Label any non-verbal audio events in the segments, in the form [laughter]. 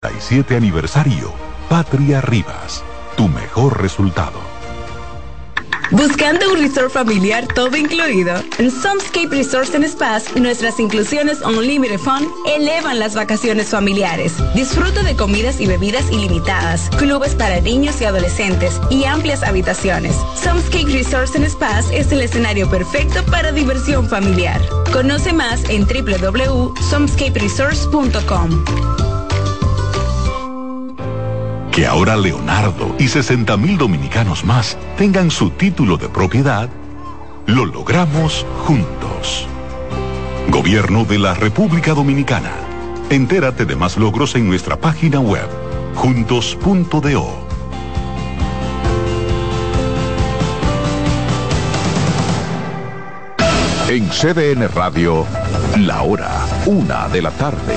37 aniversario. Patria Rivas. Tu mejor resultado. Buscando un resort familiar todo incluido. En Somscape Resorts and Spas, nuestras inclusiones Unlimited Fun elevan las vacaciones familiares. Disfruta de comidas y bebidas ilimitadas, clubes para niños y adolescentes y amplias habitaciones. Somscape Resorts and es el escenario perfecto para diversión familiar. Conoce más en www.somscaperesorts.com que ahora Leonardo y 60 mil dominicanos más tengan su título de propiedad, lo logramos juntos. Gobierno de la República Dominicana. Entérate de más logros en nuestra página web, juntos.do. En CDN Radio, la hora, una de la tarde.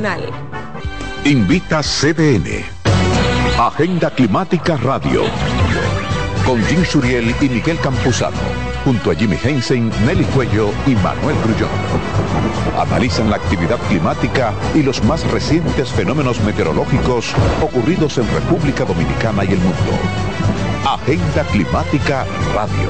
Invita CDN. Agenda Climática Radio. Con Jim Suriel y Miguel Campuzano. Junto a Jimmy Hensen, Nelly Cuello y Manuel Grullón. Analizan la actividad climática y los más recientes fenómenos meteorológicos ocurridos en República Dominicana y el mundo. Agenda Climática Radio.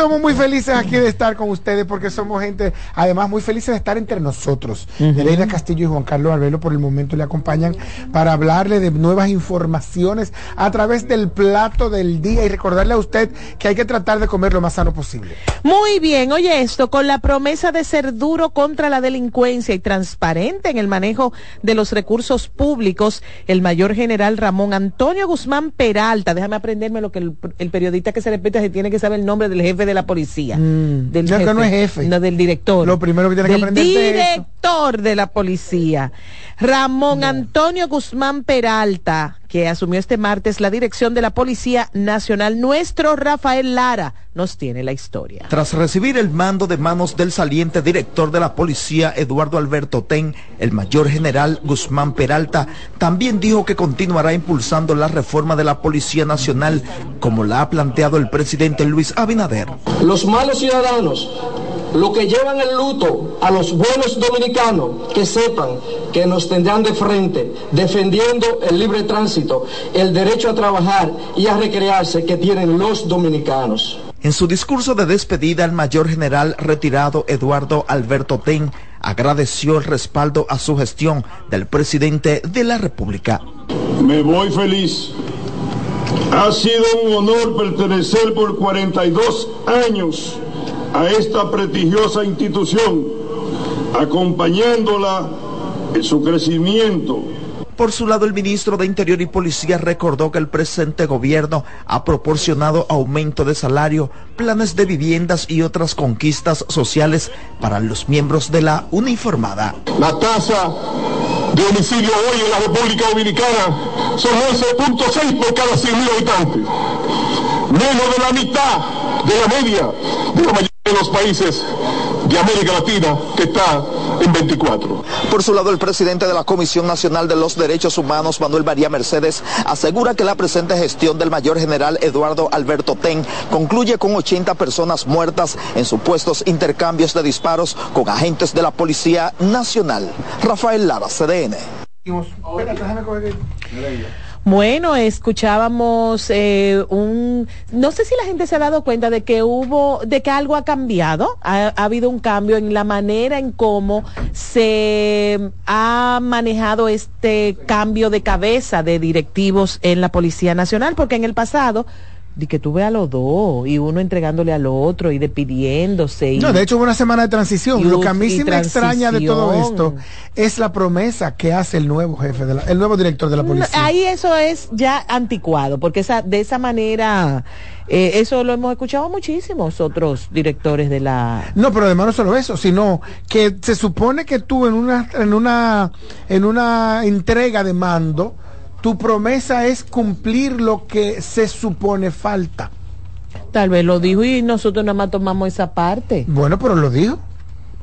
Estamos muy felices aquí de estar con ustedes porque somos gente, además muy felices de estar entre nosotros. Uh Castillo y Juan Carlos Arbelo por el momento le acompañan para hablarle de nuevas informaciones a través del plato del día y recordarle a usted que hay que tratar de comer lo más sano posible. Muy bien, oye esto, con la promesa de ser duro contra la delincuencia y transparente en el manejo de los recursos públicos, el mayor general Ramón Antonio Guzmán Peralta, déjame aprenderme lo que el, el periodista que se respeta se tiene que saber el nombre del jefe de la policía. Mm. Del jefe, no es jefe. No, del director. Lo primero que tiene que aprender director de la policía. Ramón Antonio Guzmán Peralta, que asumió este martes la dirección de la Policía Nacional. Nuestro Rafael Lara nos tiene la historia. Tras recibir el mando de manos del saliente director de la Policía, Eduardo Alberto Ten, el mayor general Guzmán Peralta también dijo que continuará impulsando la reforma de la Policía Nacional, como la ha planteado el presidente Luis Abinader. Los malos ciudadanos lo que llevan el luto a los buenos dominicanos que sepan que nos tendrán de frente defendiendo el libre tránsito, el derecho a trabajar y a recrearse que tienen los dominicanos. En su discurso de despedida, el mayor general retirado Eduardo Alberto Ten agradeció el respaldo a su gestión del presidente de la República. Me voy feliz. Ha sido un honor pertenecer por 42 años a esta prestigiosa institución, acompañándola en su crecimiento. Por su lado, el ministro de Interior y Policía recordó que el presente gobierno ha proporcionado aumento de salario, planes de viviendas y otras conquistas sociales para los miembros de la uniformada. La tasa de homicidio hoy en la República Dominicana son 11.6 por cada 100.000 habitantes, menos de la mitad de la media de la mayoría de los países de América Latina que está en 24. Por su lado, el presidente de la Comisión Nacional de los Derechos Humanos, Manuel María Mercedes, asegura que la presente gestión del mayor general Eduardo Alberto Ten concluye con 80 personas muertas en supuestos intercambios de disparos con agentes de la Policía Nacional. Rafael Lara, CDN. Bueno, escuchábamos eh, un, no sé si la gente se ha dado cuenta de que hubo, de que algo ha cambiado, ha, ha, habido un cambio en la manera en cómo se ha manejado este cambio de cabeza de directivos en la Policía Nacional, porque en el pasado de que tú veas a los dos y uno entregándole al otro y despidiéndose. Y, no, de hecho hubo una semana de transición. Lo que a mí sí me extraña de todo esto es la promesa que hace el nuevo jefe, de la, el nuevo director de la policía. No, ahí eso es ya anticuado, porque esa, de esa manera, eh, eso lo hemos escuchado muchísimos otros directores de la... No, pero además no solo eso, sino que se supone que tú en una, en una, en una entrega de mando, tu promesa es cumplir lo que se supone falta. Tal vez lo dijo y nosotros nada más tomamos esa parte. Bueno, pero lo dijo.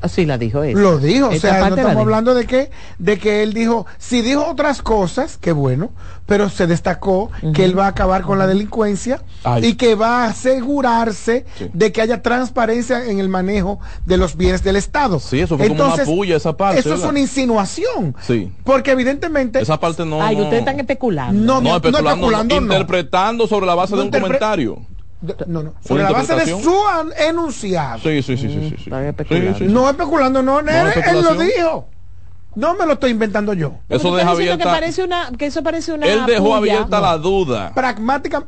Así la dijo él. Lo dijo, o sea, no estamos hablando de que, de que él dijo, si dijo otras cosas, que bueno, pero se destacó uh -huh. que él va a acabar con uh -huh. la delincuencia Ay. y que va a asegurarse sí. de que haya transparencia en el manejo de los bienes del Estado. Sí, eso fue Entonces, como una puya esa parte. Eso ¿verdad? es una insinuación. Sí. Porque evidentemente. Esa parte no. Ay, ustedes están especulando. No, no, no, especulando, no especulando, no, interpretando sobre la base de un comentario. No, no, sobre la base de su enunciado. Sí, sí, sí, sí, sí, sí. sí, sí no especulando, no, no él, él lo dijo. No me lo estoy inventando yo. Eso deja abierta. Que, parece una, que eso parece una. Él dejó puya. abierta la duda. Pragmática,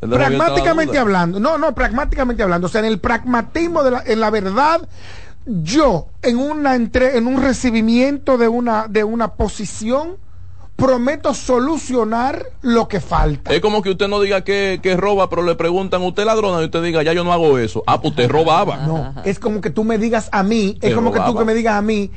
pragmáticamente hablando. No, no, pragmáticamente hablando. O sea, en el pragmatismo de la, en la verdad, yo en una entre, en un recibimiento de una de una posición prometo solucionar lo que falta. Es como que usted no diga que, que roba, pero le preguntan, ¿usted ladrona? Y usted diga, ya yo no hago eso. Ah, pues usted robaba. No, es como que tú me digas a mí, es como robaba. que tú que me digas a mí,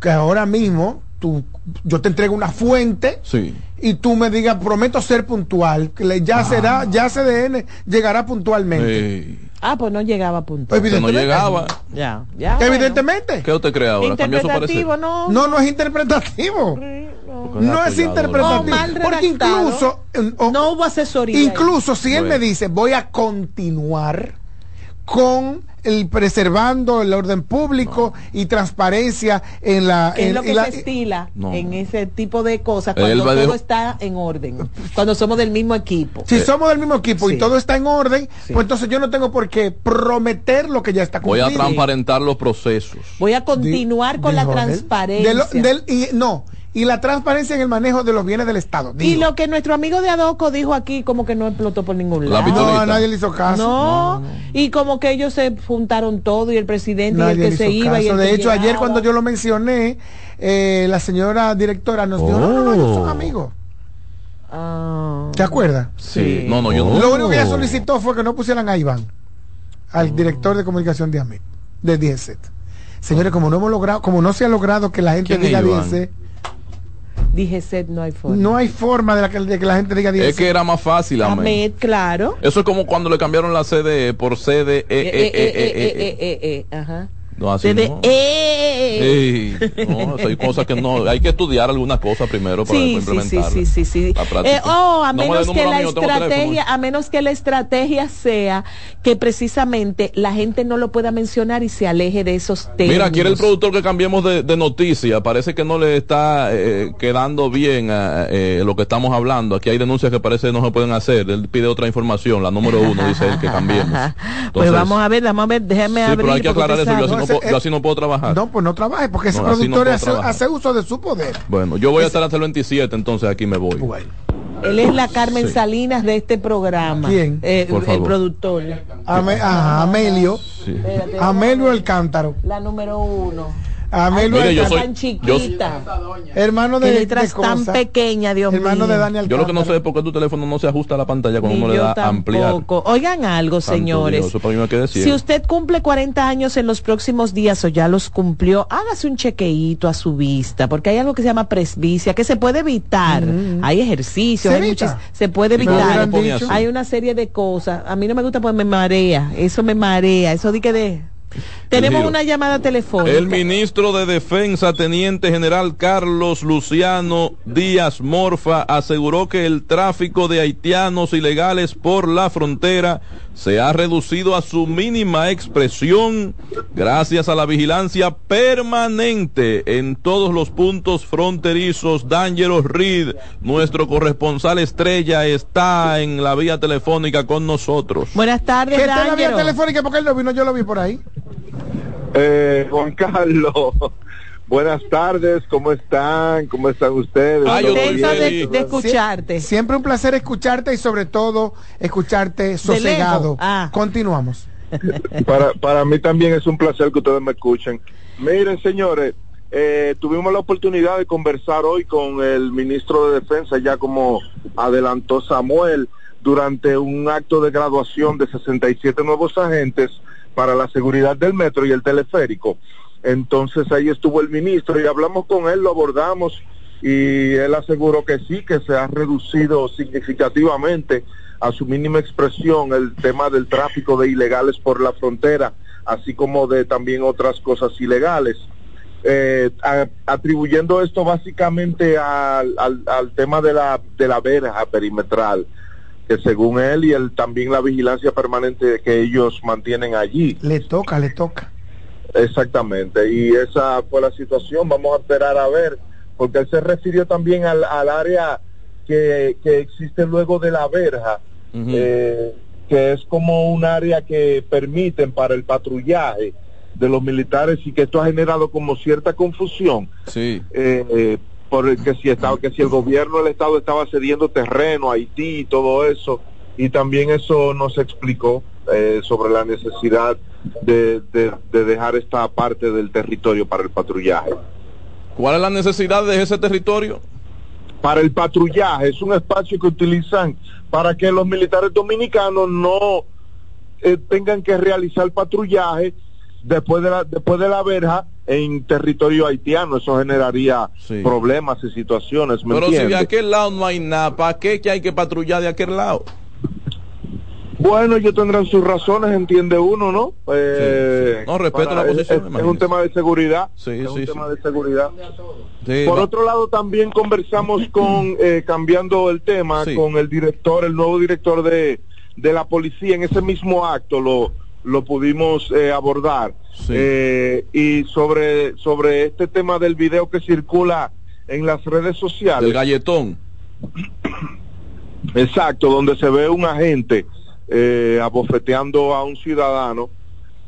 que ahora mismo tú, yo te entrego una fuente sí. y tú me digas, prometo ser puntual, que ya ah. será, ya CDN llegará puntualmente. Sí. Ah, pues no llegaba puntual. Evidentemente. No llegaba. Ya, ya. Evidentemente. Bueno. ¿Qué usted cree ahora? Interpretativo, no. No, no es interpretativo. No, no es interpretativo. No, porque incluso. O, no hubo asesoría. Incluso si él me dice, voy a continuar con el preservando el orden público no. y transparencia en la ¿Qué en, es lo que en la, se estila no. en ese tipo de cosas cuando todo está en orden cuando somos del mismo equipo si eh, somos del mismo equipo sí. y todo está en orden sí. pues entonces yo no tengo por qué prometer lo que ya está cumplido voy a transparentar los procesos voy a continuar de, con la transparencia de lo, del, y, no y la transparencia en el manejo de los bienes del Estado. Digo. Y lo que nuestro amigo de Adoco dijo aquí, como que no explotó por ningún lado. No, nadie le hizo caso. No, no, no, y como que ellos se juntaron todo y el presidente nadie y el que se iba. Caso. Y el de que hecho, llegaba. ayer cuando yo lo mencioné, eh, la señora directora nos dijo, oh. no, no, no, ellos son amigos. Oh. ¿Te acuerdas? Sí. No, no, yo no. Lo único que ella solicitó fue que no pusieran a Iván, al oh. director de comunicación de AMIT, de 10 Señores, como no hemos logrado, como no se ha logrado que la gente diga 10 Dije set, no hay forma. No hay forma de, la que, de que la gente diga Es que era más fácil, Ahmed. Ahmed, claro. Eso es como cuando le cambiaron la CDE por CDE. Eh, eh, eh, Ajá. No, así no. Eh. No, hay cosas que no, hay que estudiar algunas cosas primero para sí. Sí, sí, sí, sí. Eh, oh, a no menos que la mío, estrategia, a menos que la estrategia sea que precisamente la gente no lo pueda mencionar y se aleje de esos temas. Mira, quiere el productor que cambiemos de, de noticia. Parece que no le está eh, quedando bien lo que estamos hablando. Aquí hay denuncias que parece que no se pueden hacer. Él pide otra información, la número uno, dice él que cambiemos. [laughs] Entonces, pues vamos a ver, vamos a ver, déjeme sí, abrir. Pero hay que aclarar eso. Yo así, no puedo, yo así no puedo trabajar. No, pues no trabaje, porque ese no, productor no hace, hace, uso de su poder. Bueno, yo voy a estar hasta el 27, entonces aquí me voy. Bueno. Él es la Carmen sí. Salinas de este programa. ¿Quién? Eh, el productor. Ame, ajá, Amelio. Sí. Espérate, Amelio el Cántaro. La número uno. Amelio Mire, yo soy, tan chiquita. Yo, hermano de, letras de tan pequeña, Dios hermano mío. de Daniel Yo lo que no sé es por qué tu teléfono no se ajusta a la pantalla cuando Ni uno le da ampliar. Oigan algo, señores. Dios, eso para mí me queda si usted cumple 40 años en los próximos días o ya los cumplió, hágase un chequeíto a su vista, porque hay algo que se llama presbicia que se puede evitar. Mm. Hay ejercicios, ¿Se, hay muchas, se puede evitar. Hay una serie de cosas. A mí no me gusta porque me marea. Eso me marea. Eso di que de Tenemos una llamada telefónica. El ministro de Defensa, Teniente General Carlos Luciano Díaz Morfa, aseguró que el tráfico de haitianos ilegales por la frontera se ha reducido a su mínima expresión gracias a la vigilancia permanente en todos los puntos fronterizos. Dangeros Reed, nuestro corresponsal estrella, está en la vía telefónica con nosotros. Buenas tardes, ¿Qué está en la vía telefónica? Porque él no vino, yo lo vi por ahí. Eh, Juan [laughs] Carlos, buenas tardes, ¿cómo están? ¿Cómo están ustedes? Contenta de, de escucharte. Sie- siempre un placer escucharte y sobre todo escucharte sosegado. Ah. Continuamos. [laughs] Para, para mí también es un placer que ustedes me escuchen. Miren, señores, eh, tuvimos la oportunidad de conversar hoy con el ministro de Defensa, ya como adelantó Samuel, durante un acto de graduación de 67 nuevos agentes para la seguridad del metro y el teleférico. Entonces ahí estuvo el ministro y hablamos con él, lo abordamos y él aseguró que sí, que se ha reducido significativamente a su mínima expresión el tema del tráfico de ilegales por la frontera, así como de también otras cosas ilegales. Eh, atribuyendo esto básicamente al tema de la, de la verja perimetral, que según él y el, también la vigilancia permanente que ellos mantienen allí. Le toca, le toca. Exactamente, y esa fue la situación. Vamos a esperar a ver, porque él se refirió también al, al área que, que existe luego de la verja, eh, que es como un área que permiten para el patrullaje de los militares y que esto ha generado como cierta confusión. Sí. Eh, eh, por que si estaba, que si el gobierno del estado estaba cediendo terreno a Haití y todo eso, y también eso nos explicó eh, sobre la necesidad de, de- de dejar esta parte del territorio para el patrullaje. ¿Cuál es la necesidad de ese territorio? Para el patrullaje, es un espacio que utilizan para que los militares dominicanos no eh, tengan que realizar patrullaje después de la después de la verja en territorio haitiano. Eso generaría problemas y situaciones, ¿me Pero si de aquel lado no hay nada, ¿para qué que hay que patrullar de aquel lado? Bueno, ellos tendrán sus razones, entiende uno, ¿no? Eh, No, respeto para- la posición, Es, es un tema de seguridad. Sí, es un sí, tema de seguridad. Sí, Por va- otro lado, también conversamos [clears throat] con, eh, cambiando el tema, Sí. con el director, el nuevo director de, de la policía. En ese mismo acto lo, lo pudimos eh, abordar. Eh, y sobre, sobre este tema del video que circula en las redes sociales. El galletón. [coughs] Exacto, donde se ve un agente eh, abofeteando a un ciudadano.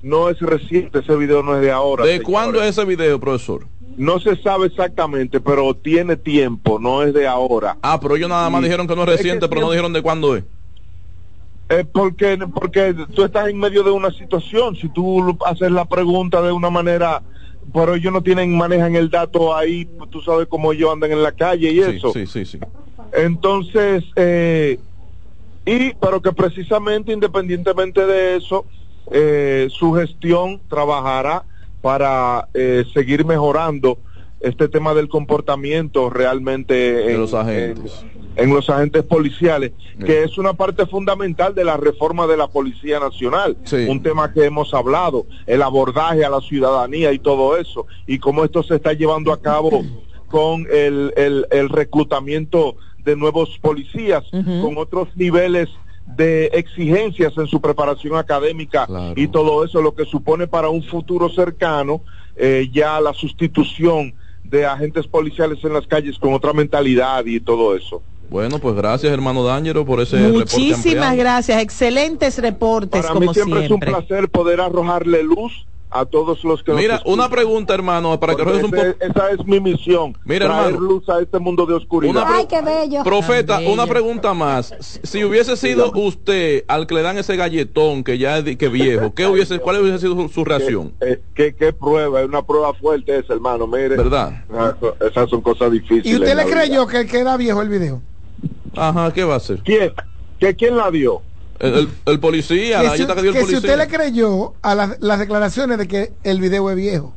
No es reciente, ese video no es de ahora. ¿De señores. cuándo es ese video, profesor? No se sabe exactamente, pero tiene tiempo, no es de ahora. Ah, pero ellos nada más dijeron que no es Es que reciente, pero no dijeron de cuándo es. Eh, porque, porque tú estás en medio de una situación, si tú haces la pregunta de una manera, pero ellos no tienen, manejan el dato ahí, pues tú sabes cómo ellos andan en la calle y eso. Sí, sí, sí. Entonces, eh, y pero que precisamente independientemente de eso, eh, su gestión trabajará para eh, seguir mejorando este tema del comportamiento realmente en los agentes. en, en los agentes policiales, que es una parte fundamental de la reforma de la Policía Nacional, un tema que hemos hablado, el abordaje a la ciudadanía y todo eso, y cómo esto se está llevando a cabo con el, el, el reclutamiento de nuevos policías, con otros niveles de exigencias en su preparación académica y todo eso, lo que supone para un futuro cercano eh, ya la sustitución de agentes policiales en las calles con otra mentalidad y todo eso. Bueno, pues gracias, hermano Dángero, por ese reporte Muchísimas ampliado. gracias, excelentes reportes Para como mí siempre, siempre. es un placer poder arrojarle luz a todos los que Mira, una pregunta, hermano, para que rojes un ese- poco. esa es mi misión, Mira, traer hermano. luz a este mundo de oscuridad. Ay, qué bello. Profeta, una pregunta más. Si hubiese sido usted al que le dan ese galletón que ya que viejo, ¿qué hubiese, ¿cuál hubiese sido su, su reacción? Eh, ¿Qué, qué prueba? Es una prueba fuerte esa, hermano, mire. ¿Verdad? Ah, Esas son cosas difíciles. ¿Y usted le vida. creyó que, que era viejo el video? Ajá, ¿qué va a hacer? ¿Quién? ¿Que quién la dio? El, el- el policía, Que, la si, que dio el que si policía. usted le creyó a las, las declaraciones de que el video es viejo.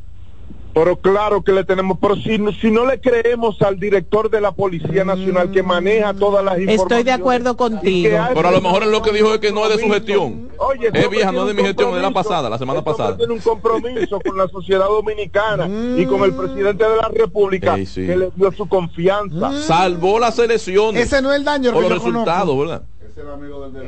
Pero claro que le tenemos, pero si, si no le creemos al director de la Policía Nacional que maneja todas las informaciones. Estoy de acuerdo contigo. Pero a lo mejor es lo que dijo es que no es de su gestión. Oye, es vieja, no es de mi gestión, es de la pasada, la semana pasada. Tiene un compromiso con la sociedad dominicana y con el presidente de la República Ey, sí. que le dio su confianza. Salvó las elecciones. Ese no es el daño por que los resultados, ¿verdad?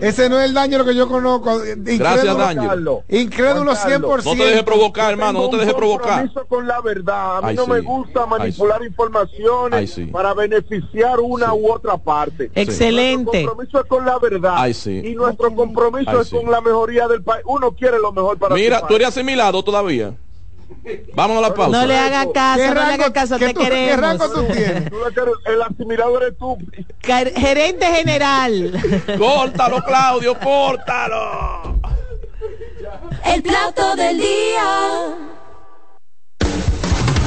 Ese no es el daño lo que yo conozco. Incrédulo- Gracias, Daño. Incrédulo 100%. No te dejes provocar, hermano, no te dejes provocar. compromiso con la verdad. A mí Ay, no sí. me gusta manipular informaciones Ay, sí. para beneficiar una u otra parte. Excelente. Nuestro compromiso es con la verdad. Ay, sí. Y nuestro compromiso Ay, es sí. con la mejoría del país. Uno quiere lo mejor para Mira, tú eres asimilado todavía. Vámonos a la pausa. No le haga caso, ¿Qué no le haga rango- caso, te tú- qué queremos. rango tú tienes? Le El asimilado eres tú. Ger- Gerente general. [laughs] Córtalo, Claudio, córtalo. El plato del día.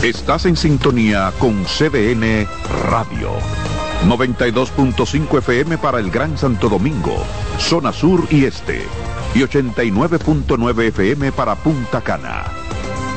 Estás en sintonía con CDN Radio. 92.5 FM para el Gran Santo Domingo, zona sur y este. Y 89.9 FM para Punta Cana.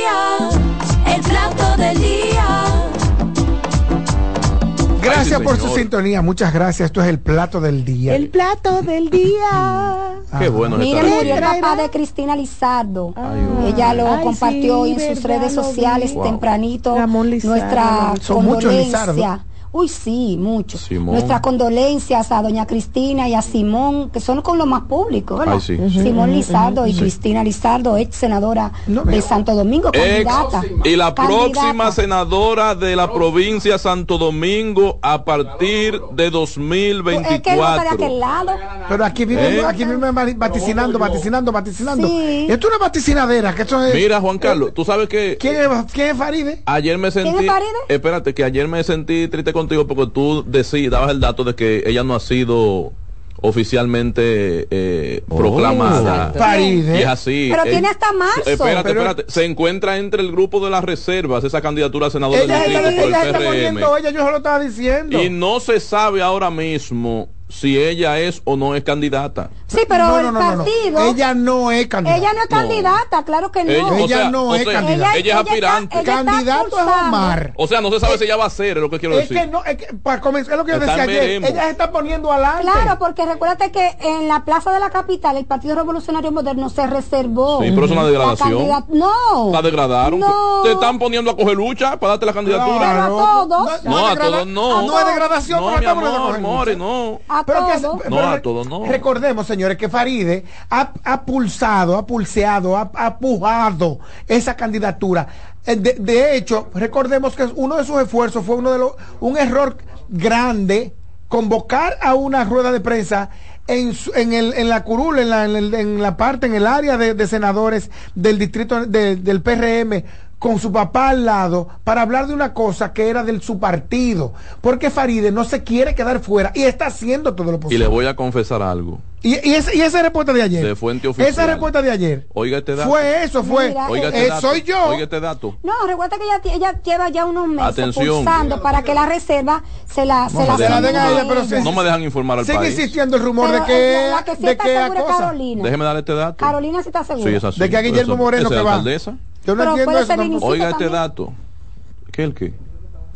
Día. El plato del día. Gracias Ay, sí, por su sintonía, muchas gracias. Esto es el plato del día. El plato del día. Qué bueno estar murió el papá de Cristina Lizardo. Ella lo Ay, compartió sí, en sus verdad, redes sociales. Wow. tempranito. Ramón Lizardo. Nuestra Son muchos Lizardo. Uy, sí, mucho. Simón. Nuestras condolencias a doña Cristina y a Simón, que son con lo más público, ¿verdad? Ay, sí. Simón Lizardo y Sí. Cristina Lizardo, ex senadora No de. Santo Domingo, Ex candidata. y la Candidata. próxima senadora de la provincia Santo Domingo a partir de Es que no está de 2024. aquel lado. Pero aquí vive, ¿Eh? aquí vive vaticinando, vaticinando, vaticinando. Sí. Esto es una vaticinadera, que esto es. Mira, Juan Carlos, tú sabes que ¿Quién es, quién es Faride? ayer me ¿Quién sentí. es Faride? Espérate, que ayer me sentí triste contigo porque tú decías, dabas el dato de que ella no ha sido oficialmente eh, proclamada. Faride. Y es así. Pero Eh, tiene hasta marzo. Espérate, Pero- espérate. Se encuentra entre el grupo de las reservas, esa candidatura a senador del Ella, distrito ella, por el ella está PRM. ella, yo se lo estaba diciendo. Y no se sabe ahora mismo si ella es o no es candidata. Sí, pero No, el no, no, no, no. partido. Ella no es candidata. Ella no es candidata, claro que no. Ella, o Ella sea, no o es sea, candidata. ella es aspirante. ella está Candidato es. Omar. O sea, no se sabe si ella va a ser, es lo que quiero Es decir. que no, es que, para comenzar, es lo que yo decía ayer. veremos. Ella se está poniendo adelante. Claro, porque recuérdate que en la plaza de la capital el Partido Revolucionario Moderno se reservó. Sí, pero es una degradación. No. La degradaron. No. Te están poniendo a coger lucha para darte la candidatura. Pero a todos. No, a todos no. No es degradación, No, pero estamos amor, no. A que- pero No, a re- todo no. Recordemos, señores, que Faride ha, ha pulsado, ha pulseado, ha, ha pujado esa candidatura. Eh, De, de hecho, recordemos que uno de sus esfuerzos fue uno de los, un error grande convocar a una rueda de prensa en, su- en, el, en la curul, en la, en, el- en la parte, en el área de, de senadores del distrito de- del PRM, con su papá al lado, para hablar de una cosa que era de su partido. Porque Faride no se quiere quedar fuera y está haciendo todo lo Y posible. le voy a confesar algo. Y, y, esa, y esa respuesta de ayer. De fuente oficial. Esa respuesta de ayer. Oiga este dato. Fue eso, fue. Mira, Oiga eh, este eh, dato. soy yo. Oiga este dato. No, recuerda que ella, ella lleva ya unos meses Atención. pulsando para que la reserva se la, se No la me dejan- asignen a ella, pero se- No me dejan informar al Sigue país. existiendo el rumor Pero, de que, la que sí de está que segura es cosa. Carolina. Déjeme darle este dato. Carolina sí está segura. Sí, es así. De que a Guillermo Eso- Moreno esa que la va. alcaldesa. Yo no Pero entiendo puede eso ser tampoco. Oiga este también. dato. ¿Qué el qué?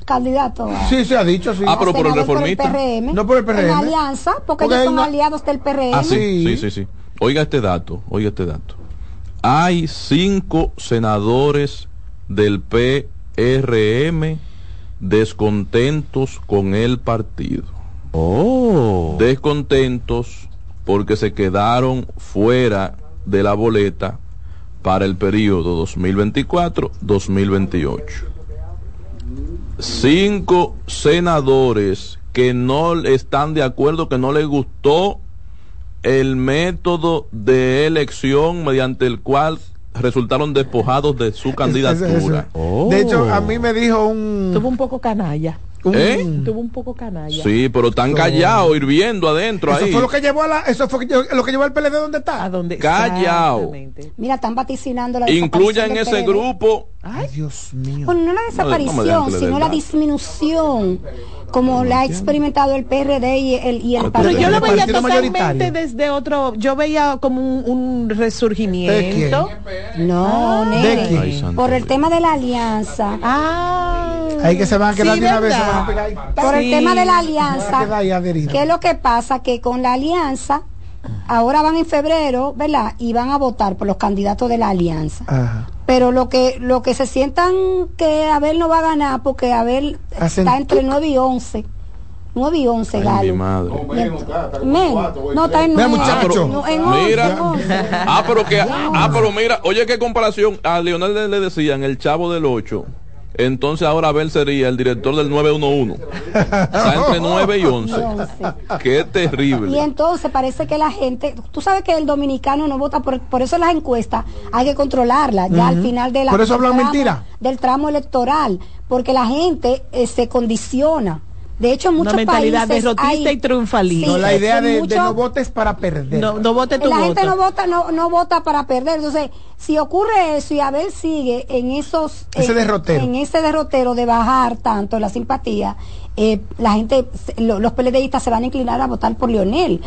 Candidato. Sí, se ha dicho, sí. Ah, pero por el reformista. PRM, No por el PRM. En alianza, porque, Porque ellos son aliados del PRM. Ah, sí, sí, sí, sí. Oiga este dato, oiga este dato. Hay cinco senadores del PRM descontentos con el partido. Oh. Descontentos porque se quedaron fuera de la boleta para el periodo 2024-2028. Cinco senadores que no están de acuerdo, que no les gustó el método de elección mediante el cual resultaron despojados de su candidatura. De hecho, a mí me dijo un. Tuvo un poco canalla. ¿Eh? Tuvo un poco canalla. Sí, pero están callados, hirviendo adentro Eso ahí. fue lo que llevó a la, eso fue lo que llevó al PLD donde está. ¿A dónde? Callao. Mira, están vaticinando la Incluya en ese grupo. Ay, Dios mío. Bueno, no la No, no desaparición, sino la disminución, como la ha experimentado el PRD y el, y el Pero yo lo veía totalmente desde otro, yo veía como un, un resurgimiento. No, ¿De quién? Ay, santo por el tema de la alianza. Ah, Ahí que se van a quedar Sí, de una vez. Por el tema de la alianza. ¿qué es lo que pasa? Que con la alianza, ahora van en febrero, ¿verdad? Y van a votar por los candidatos de la alianza. Ajá. Pero lo que lo que se sientan que Abel no va a ganar porque Abel Hacen está entre 9 y 11. 9 y 11, Ay, mi Galo. madre. Men, no está en Mira, 9. muchacho. No, en 11, Mira, en 11. ah, pero que, ah, pero mira, oye qué comparación. A Leonel le, le decían el chavo del 8. Entonces ahora Abel sería el director del 911. Está entre [laughs] 9 y 11. 11. Qué Y terrible. entonces parece que la gente, tú sabes que el dominicano no vota por, por eso las encuestas hay que controlarlas ya al final de la Por eso del hablan tramo- mentira. del tramo electoral, porque la gente eh, se condiciona. De hecho, en Una muchos mentalidad países derrotista hay- y triunfalista. No, la idea de, de muchos- no votes para perder. no, no vote tu la voto. gente no vota no, no vota para perder entonces si ocurre eso y Abel sigue en esos Ese en- derrotero. en ese derrotero de bajar tanto la simpatía eh, la gente lo- los PLDistas se van a inclinar a votar por Leonel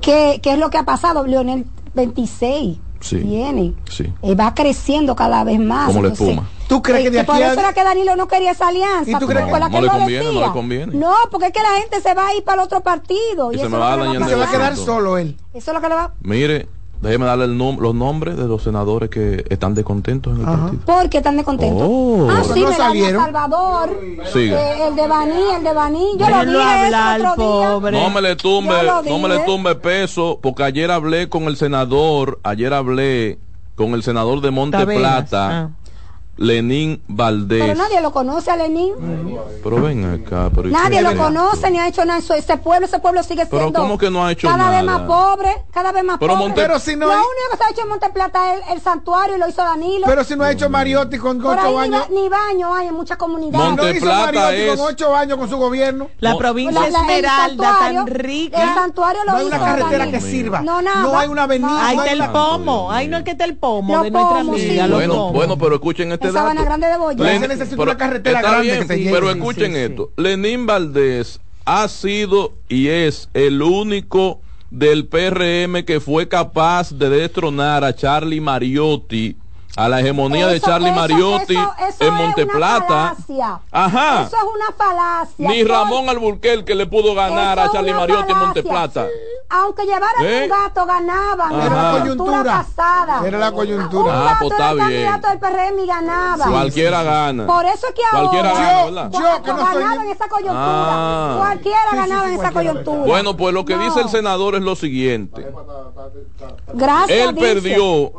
¿Qué, qué es lo que ha pasado? Leonel 26 Sí. tiene Sí. Eh, va creciendo cada vez más Como la espuma. ¿Tú crees eh, que de aquí por a- eso era que Danilo no quería esa alianza ¿Y tú crees porque que- la No que le él lo conviene, no le decía. conviene. No, porque es que la gente se va a ir para el otro partido Y y, se eso me es va lo que le va a se va a quedar solo él. eso es lo que le va Mire, déjeme darle el nom- los nombres de los senadores que están descontentos en el partido. ¿Por qué están descontentos? Oh. Ah, sí, no Melania salieron. Salvador. Sigue. eh, el de Baní, el de Baní. Yo Déjenlo lo dije hablar, ese otro día. pobre. No me le tumbe, no me le tumbe peso, porque ayer hablé con el senador, ayer hablé con el senador de Monte Taveras, Plata, ah. Lenín Valdés. Pero nadie lo conoce a Lenín. Pero ven acá, pero ¿y Nadie lo conoce esto? ni ha hecho nada. Eso- Ese pueblo, ese pueblo sigue Pero siendo. ¿cómo que no ha hecho cada vez nada? más pobre, cada vez más Pero pobre. Monte- Pero si no lo hay- único que se ha hecho en Monteplata es el, el santuario y lo hizo Danilo. Pero si no ha hecho Mariotti con ocho ni, años. ba- ni baño hay en muchas comunidades. Monte No hizo es- con ocho años con su gobierno. La provincia La- la- Esmeralda, tan rica. El santuario lo No hay hizo una carretera Danilo. que sirva. No, nada. No hay una avenida. Ahí está hay el pomo. Ahí no es que está el pomo de nuestra amiga. Bueno, bueno, pero escuchen este En Sabana. Grande de Boya. Len- Se necesita una carretera está grande bien, que se. Pero Sí, escuchen sí, sí. esto. Lenín Valdés ha sido y es el único del PRM que fue capaz de destronar a Charlie Mariotti, a la hegemonía de Charlie eso- Mariotti eso- eso en es Monteplata. una falacia. Ajá. Eso es una falacia. Ni Ramón Alburquerque le pudo ganar a Charlie Mariotti en. Monteplata. aunque llevaran ¿Eh? un gato, ganaban. Era la coyuntura pasada. Era la Un coyuntura. Ah, gato pues era está el bien. candidato del PRM y ganaba. Cualquiera gana. Por eso es que Cualquiera ahora gana, ¿verdad? yo, ganaba en esa coyuntura. Ah. Cualquiera ganaba en esa coyuntura. Bueno, pues lo que dice el senador es lo siguiente. Gracias. Él dice. perdió.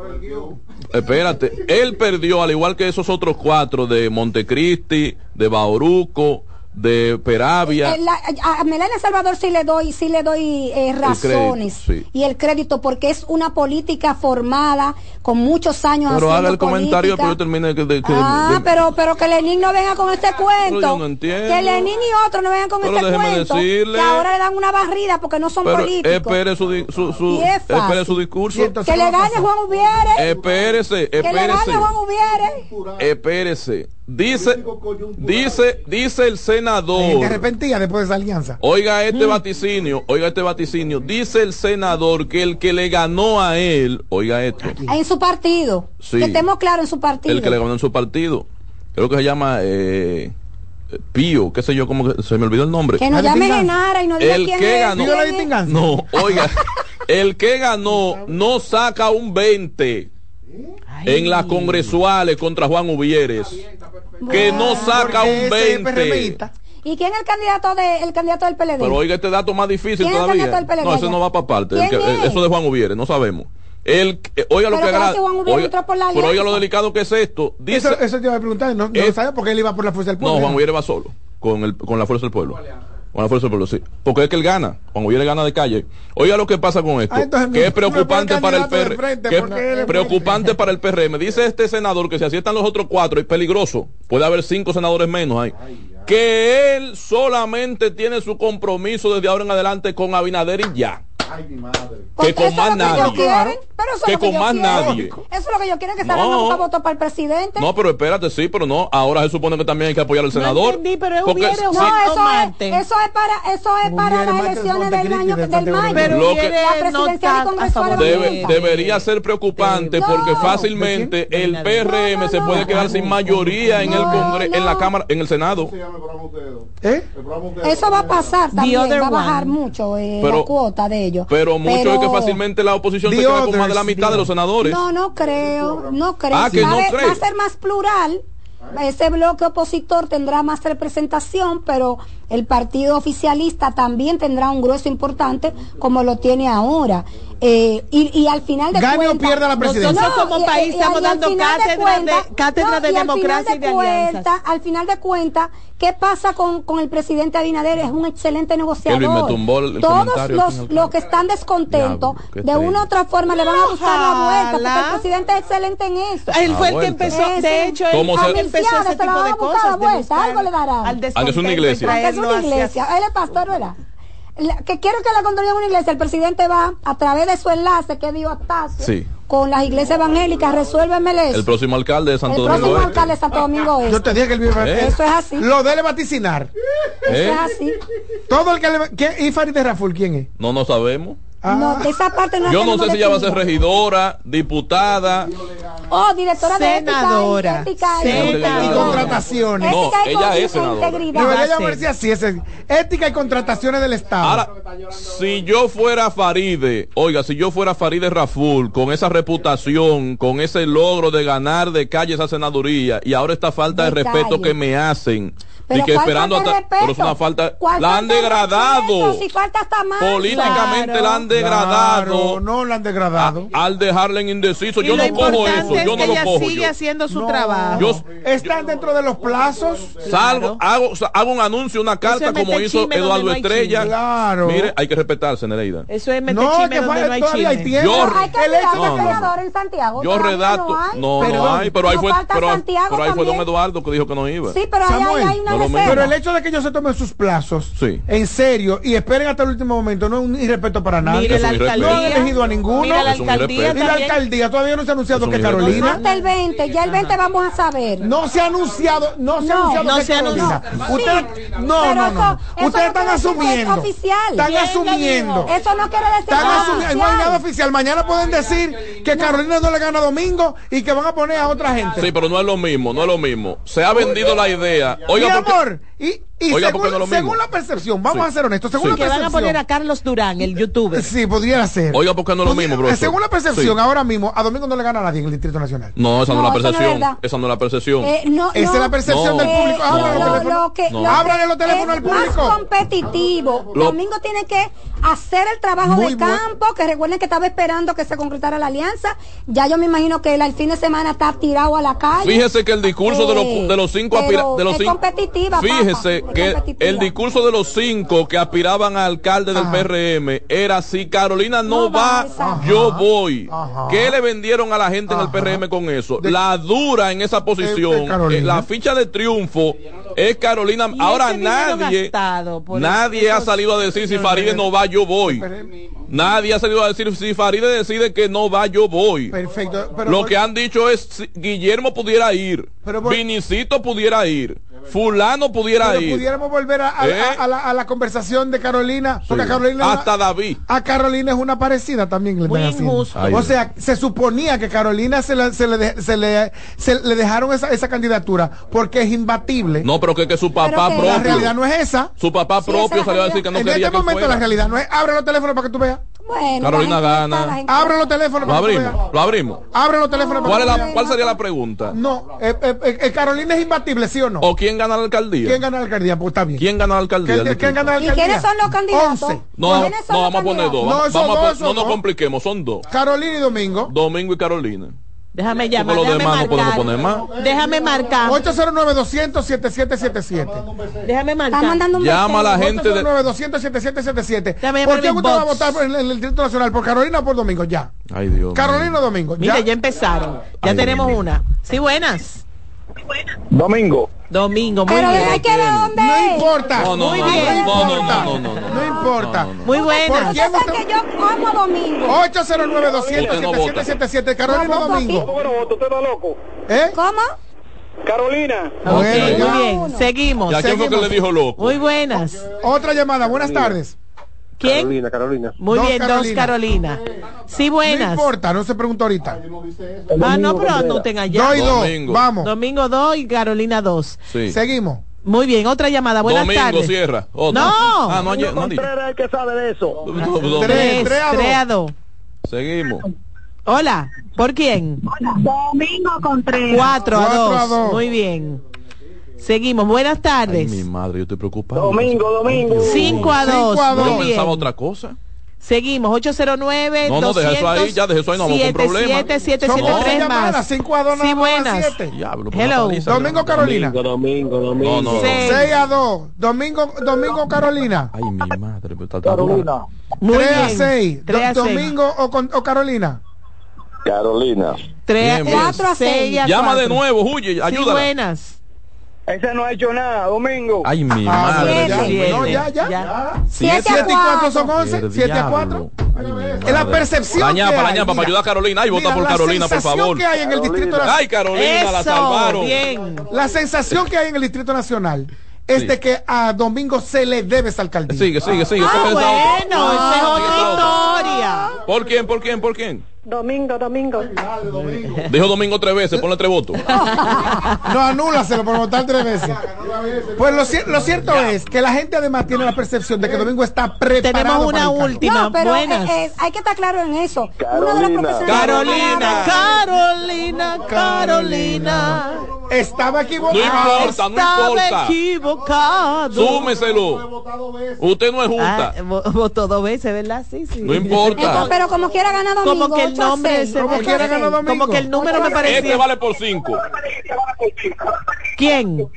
Espérate, él perdió al igual que esos otros cuatro de Montecristi, de Bauruco, de Peravia. Eh, la- a Melania Salvador sí le doy, sí le doy eh, razones crédito, sí. y el crédito porque es una política formada con muchos años Pero haga el comentario, política. pero yo termine de, de- que- Ah, de- pero, pero que Lenín no venga con este cuento. yo no entiendo. Que Lenín y otros no vengan con Pero este cuento. decirle. Que ahora le dan una barrida porque no son pero políticos. espere su, di- su, espere su discurso. que le gane Juan Ubiere. Espérese, que le espérese. gane Juan Ubiere. Espérese. Dice, dice, dice el senador. arrepentida después de esa alianza. Oiga este vaticinio, oiga este vaticinio. Dice el senador que el que le ganó a él, oiga esto, En su partido. Sí. Que estemos claros en su partido. el que le ganó en su partido, creo que se llama eh, Pío, qué sé yo, como que se me olvidó el nombre. Que nos llame Genara y nos diga El quién que es. ganó. No, oiga, el que ganó no saca un 20 en las congresuales contra Juan Uvieres. Que no saca un ese es 20. PRMista. ¿Y quién es el candidato, de, el candidato del PLD? Pero oiga este dato más difícil ¿Quién es el todavía. candidato del PLD No, ese no va para parte. el ¿Quién que- es? eso de Juan Uvieres, no sabemos. El, eh, oiga lo Pero que Uvieres Oiga, entró por la pero oiga lo delicado que es esto. Dice, Eso, eso te iba a preguntar, no, no Eh, sabe porque él iba por la fuerza del pueblo. no, Juan Uvieres va solo. Con, el, con la fuerza del pueblo. La fuerza del pueblo, sí. Porque es que él gana. Juan Uvieres gana de calle. Oiga lo que pasa con esto. Ah, que es preocupante para el PRM. frente Que es preocupante para el PRM. Dice este senador que si así están los otros cuatro es peligroso. Puede haber cinco senadores menos ahí. Que él solamente tiene su compromiso desde ahora en adelante con Abinader y ya. Que con más es lo que nadie. pero eso es Que lo que con ellos más quieren. nadie. Eso es lo que yo quiero que No. salgan a buscar votos para el presidente. No, pero espérate, sí, pero no. Ahora se supone que también hay que apoyar al senador. entendí, pero es Porque Ubiere o sí, No, eso Marte. es, eso es para, eso es para las elecciones del año de del mayo. Pero Lo que- La no presidencial y Debe- de- debería ser preocupante No. porque ¿De fácilmente el No, no, PRM no, se no. puede quedar sin mayoría en el No, Congreso, en la no. Cámara, en el Senado. ¿Eh? Eso va a pasar también, va a bajar mucho eh, Pero- la cuota de ellos. Pero mucho es que fácilmente la oposición se queda con más de la mitad de los senadores. No, no creo, no creo. Ah, que va, no a ver- cree. va a ser más plural. Ese bloque opositor tendrá más representación, pero el partido oficialista también tendrá un grueso importante como lo tiene ahora. Eh, y, y al final de Gane o cuentas, pierda la presidencia. Nosotros como país estamos al dando cátedra de- cuentas- cátedra de y al democracia y de alianzas. cuentas- Al final de cuentas, ¿qué pasa con, con el presidente Abinader? Es un excelente negociador. Kelvin me tumbó el- Todos los, y los que están descontentos, qué de una u otra forma le van a buscar la vuelta, porque el presidente es excelente en eso. Él fue el que empezó, Ese- de hecho, él ¿Cómo se- él empezó ese se la tipo van de a buscar cosas. la de vuelta, algo le dará. al Aunque es una y iglesia. Es una iglesia, él es pastor, ¿verdad? La- que quiero que la construyan una iglesia, el presidente va a través de su enlace que dio Octavio Sí. con las iglesias evangélicas, resuélvemele eso. El próximo alcalde de El Santo próximo Domingo Este. alcalde de Santo Domingo Yo te dije que vive ¿Eh? Eso es así. Lo debe vaticinar. Eso ¿Eh? es así. Todo el que le. ¿quién- ¿Y Farid de Raful quién es? No, no sabemos. Ah. No, de esa parte no Yo no sé si ella va a ser regidora, diputada. Oh, directora Senadora. de ética, y- ética, y- Senadora. Y contrataciones. No, Ética y ella con- es senadora. Debería llamarse así, ese, ética y contrataciones del Estado. Ahora, si yo fuera Faride, oiga, si yo fuera Faride Raful, con esa reputación, con ese logro de ganar de calle esa senaduría, y ahora esta falta de, De respeto que me hacen, Pero y que ¿cuál esperando hasta, pero es una falta, ¿Cuál la han degradado? Si falta hasta más. políticamente Claro. la han degradado, Claro, no la han degradado. a- al dejarla en indeciso, Y yo lo no cojo eso, es yo que no lo ella cojo. sigue yo. haciendo su No. trabajo. Yo- Están dentro de los plazos. Salgo, hago, hago un anuncio, una carta es como hizo Eduardo no hay Estrella. Claro. Mire, hay que respetarse, Nereida. Eso es meter No, que donde no hay todavía hay chisme. tiempo. Yo- Hay que El hecho No, no. en Santiago. Yo redacto, No, hay. no, hay, pero ahí fue, pero, ahí fue don. Eduardo que dijo que no iba. Sí, pero ahí hay, hay una no lo reserva. Pero el hecho de que ellos se tomen sus plazos Sí. en serio y esperen hasta el último momento no es un irrespeto para nadie. Mire la es no han alcaldía. elegido a ninguno. Mira la alcaldía y la alcaldía todavía no se ha anunciado que irrespeto. Carolina. Hasta el 20, ya el 20 vamos a saber. No se ha anunciado, no se ha anunciado no que se ha Carolina. anunciado. Usted, no, no, no, no. eso- eso Ustedes están asumiendo. oficial. Están ¿Quién lo asumiendo. Eso no quiere decir Están asumiendo, no hay nada oficial. Mañana pueden decir que Carolina no le gana a Domingo y que van a poner a otra gente. Sí, pero no es lo mismo, no es lo mismo. Se ha vendido la idea. Oiga, amor, y, Y Oiga, según, no es lo mismo. según la percepción, vamos Sí. a ser honestos, según Sí. la Que van a percepción. poner a Carlos Durán, el youtuber. [laughs] Sí, podría ser. Oiga, porque no es lo mismo, profesor. Según la percepción, Sí. ahora mismo, a Domingo no le gana a nadie en el Distrito Nacional. No, esa no, No, es la no es percepción. esa no es la percepción. Eh, no, Esa no. es la percepción No. del público. Eh, Ábrale lo- los teléfonos. lo que- No. lo Ábrale que los teléfonos es al público. Más competitivo. Lo- Domingo tiene que hacer el trabajo Muy de buen- campo, que recuerden que estaba esperando que se concretara la alianza. Ya yo me imagino que él al fin de semana está tirado a la calle. Fíjese que el discurso de, Eh, los, de los cinco pero aspira- de los es cinco competitiva, fíjese es que el discurso de los cinco que aspiraban a alcalde del PRM era si Carolina no, va, yo voy. ¿Qué le vendieron a la gente en el PRM con eso? la dura en esa posición, Carolina. eh, la ficha de triunfo es Carolina. Ahora dinero nadie nadie ha salido a decir si Faride no va, yo voy. Nadie ha salido a decir si Faride decide que no va, yo voy. Perfecto. Pero Lo que han dicho es si Guillermo pudiera ir, Vinicito pudiera ir, fulano pudiera pero ir, pudiéramos volver a, a- ¿Eh? a- a la, a la conversación de Carolina, porque Sí. Carolina una- hasta David. a Carolina es una parecida también. le Muy injusto. Ay, o sea, se suponía que Carolina se le, se le, de- se le, se le dejaron esa, esa candidatura porque es imbatible. No, pero que, que su papá que propio. la realidad no es esa. Su papá Sí, propio la salió a decir que no en quería este que momento la realidad no es. Abre los teléfonos para que tú veas. Bueno, Carolina gente- gana. Abre los teléfonos Lo abrimos, veas. lo abrimos. Abre los teléfonos ¿Cuál, que es tú la, veas. ¿Cuál sería la pregunta? No, eh, eh, eh, eh, Carolina es imbatible, ¿sí o no? ¿O quién gana la alcaldía? ¿Quién gana la alcaldía? Pues está bien. ¿Quién gana la alcaldía? ¿Quién, del quién distrito? gana la ¿Y quiénes son los candidatos? Once. No, ¿Quiénes son no, vamos a poner dos. No, Vamos, a- no nos compliquemos, son dos. Carolina y Domingo. Domingo y Carolina. Déjame llamar, los déjame demás no podemos marcar. poner más. Déjame marcar. 809-200-7777. Déjame marcar. Mandando un Llama a la gente de... 809-200-7777. Dame ¿Por qué usted va a votar por- en el, en el Distrito Nacional? ¿Por Carolina o por Domingo? Ya. Ay, Dios. Carolina o Domingo. Mira, Ya. ya empezaron. Ya Ay, tenemos Dios una. Sí, buenas. Domingo. Domingo, muy Pero bien. hay que dónde No importa. No, no, Muy no, bien. no, no, importa. no, no, no, no. No importa. No, no, no. Muy ¿Por Usted usted- sabe que yo amo a Domingo. 809-200-7777. Carolina No o voto aquí. Domingo. Está loco. ¿Eh? ¿Cómo? Carolina. Ok, Bueno, muy bien. Seguimos. ¿Ya que le dijo loco? Muy buenas. Otra llamada. Buenas tardes. ¿Quién? Carolina, Carolina. Muy Dos bien, dos Carolina. Carolina. Sí, No buenas. importa, no se pregunta ahorita. Ah, no, pero anoten allá. Dos y dos. Domingo. Vamos. Domingo 2 y Carolina 2. Sí. Seguimos. Muy bien, otra llamada. Buenas Domingo tardes. cierra. Otra. No. Ah, no, ayer- no. Contreras el que sabe de eso. Do- do- Tres. Tres, a dos. tres a dos. Seguimos. Hola, ¿por quién? Domingo Contreras. Cuatro a Cuatro dos. a dos. Muy bien. Seguimos. Buenas Ay, tardes. mi madre, yo estoy preocupado. Domingo, domingo. Cinco a Cinco dos. a dos. Yo Muy pensaba otra cosa. Seguimos. 809 No, no, deja eso ahí, ya deja eso ahí, no vamos con problemas. 7773 Son más. llamadas, cinco a dos, Sí, nada más, buenas. Diablo, Hello. Domingo. Carolina. Domingo, domingo. No, no, no. Seis. 6 a 2. Domingo, Domingo Carolina. Ay, mi madre, pero está. Carolina. Muy 3 a bien. 6. Tres a seis. Domingo o, con- o Carolina. Carolina. Tres Bien, bien. Cuatro a seis. a Llama de nuevo, huye, Sí, ayúdala. buenas. Ese no ha hecho nada, Domingo. Ay, mi Ah, madre. siete. no, ya, ya. Ya. Siete 7 y 4 son cuatro. 11. El 7 a diablo. 4. Ay, mi Es la percepción. Que para ayudar a Carolina. Ay, vota Mira, por la Carolina, por sensación favor. que hay en el Distrito Ay, Nacional. Carolina, la salvaron. bien. La sensación que hay en el Distrito Nacional es Sí. de que a Domingo se le debe esa alcaldía. Sigue, sigue, sigue. Ah, esa bueno, esa es esa otra. historia. ¿Por quién, por quién, por quién? Domingo, Domingo. Dijo Domingo tres veces, ponle tres votos. No, anúlaselo por votar tres veces. Pues lo, cier- lo cierto es que la gente además tiene la percepción de que Domingo está preparado. Tenemos una para el cargo. última. No, pero buenas. eh, eh, hay que estar claro en eso. Uno de los profesionales. Carolina, Carolina, Carolina. Estaba No equivocado. importa, no Estaba importa. equivocado. Súmeselo. Usted no es Ah, justa. vo- votó dos veces, ¿verdad? Sí, sí. No importa. Pero como quiera ganar Domingo. Como que el 8 a nombre 6. se Como ganar Domingo. Como que el número me Este parecía. vale por cinco. ¿Quién?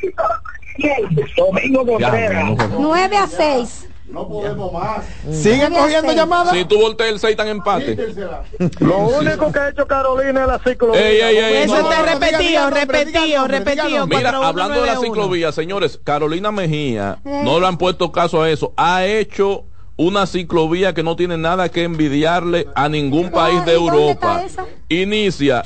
Domingo Contreras. 9 a 6. Siguen cogiendo llamadas. Si tú volteas el 6 tan empate. [laughs] Lo único que ha hecho Carolina es la ciclovía. Ey, ey, ey, Eso no, está no, no, repetido, diga repetido, repetido. nombre. Mira, 4191. hablando de la ciclovía, señores, Carolina Mejía, no le han puesto caso a eso, ha hecho una ciclovía que no tiene nada que envidiarle a ningún país de ¿y dónde Europa. Inicia,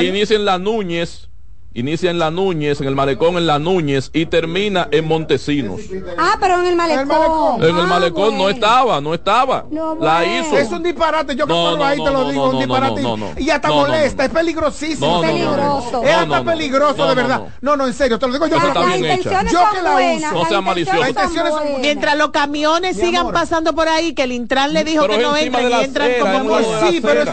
inicia en la Núñez, inicia en La Núñez, en el malecón en La Núñez y termina en Montesinos. Ah, pero en el malecón. En el Ah, malecón no estaba, no estaba. la hizo. Es un disparate, yo que No, no, ahí no, te lo no, digo, no, un no, disparate. no, no, no. Y hasta No, no, molesta, no. es peligrosísimo. No, no, no, no. Peligroso. Es No, hasta no, no. peligroso, No, de no, verdad. no. No, no, en serio, te lo digo yo. Que está la- bien hecha. Yo que la buenas, uso. No son buenas. Mientras los camiones Mi sigan pasando por ahí, que el Intran le dijo Pero que es no entran y entran como es Sí, pero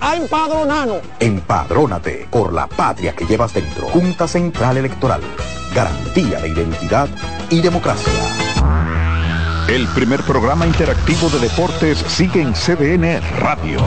a empadronarnos. Empadrónate por la patria que llevas dentro. Junta Central Electoral. Garantía de identidad y democracia. El primer programa interactivo de deportes sigue en CDN Radio.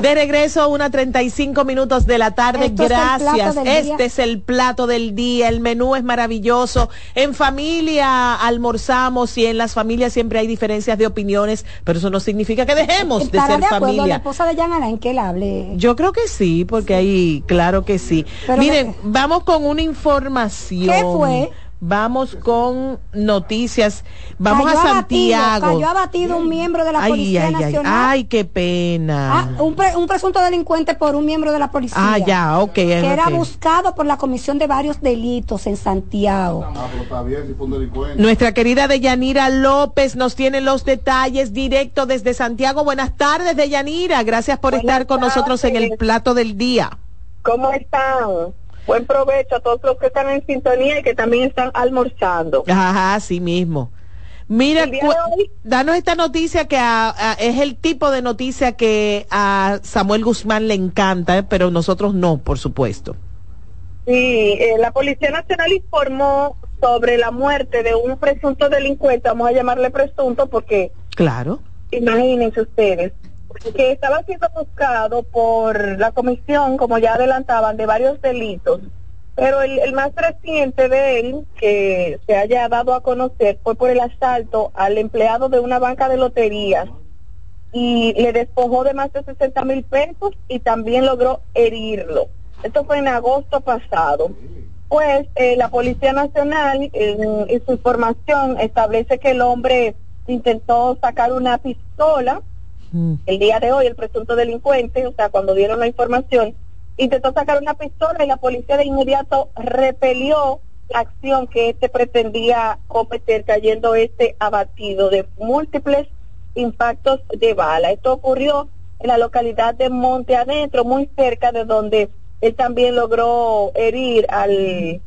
De regreso, una 35 minutos de la tarde. Esto Gracias. este día. es el plato del día. El menú es maravilloso. En familia almorzamos y en las familias siempre hay diferencias de opiniones, pero eso no significa que dejemos de ¿Estará ser de acuerdo la familia. esposa de Jan Alain que él hable? Yo creo que sí, porque ahí, claro que sí. Pero Miren, vamos con una información. ¿Qué fue? Vamos con noticias. Vamos Cayó a abatido, Santiago. Cayó abatido un miembro de la ay, Policía ay, ay, Nacional. ay, qué pena. Ah, un, pre- un presunto delincuente por un miembro de la policía. Ah, ya, ok, Que era ok. buscado por la comisión de varios delitos en Santiago. Nuestra querida Deyanira López nos tiene los detalles directo desde Santiago. Buenas tardes, Deyanira. Gracias por estar con nosotros en el plato del día. ¿Cómo están? Buen provecho a todos los que están en sintonía y que también están almorzando. Ajá, así mismo. Mira, hoy- danos esta noticia que a- a- es el tipo de noticia que a Samuel Guzmán le encanta, eh, pero nosotros no, por supuesto. Sí, eh, la Policía Nacional informó sobre la muerte de un presunto delincuente, vamos a llamarle presunto porque Claro. imagínense ustedes, que estaba siendo buscado por la comisión, como ya adelantaban, de varios delitos. Pero el, más reciente de él, que se haya dado a conocer, fue por el asalto al empleado de una banca de loterías y le despojó de más de 60 mil pesos y también logró herirlo. Esto fue en agosto pasado. Pues eh, la Policía Nacional, en su información, establece que el hombre intentó sacar una pistola el día de hoy, el presunto delincuente, o sea, cuando dieron la información, intentó sacar una pistola y la policía de inmediato repelió la acción que este pretendía cometer, cayendo este abatido de múltiples impactos de bala. Esto ocurrió en la localidad de Monte Adentro, muy cerca de donde él también logró herir al,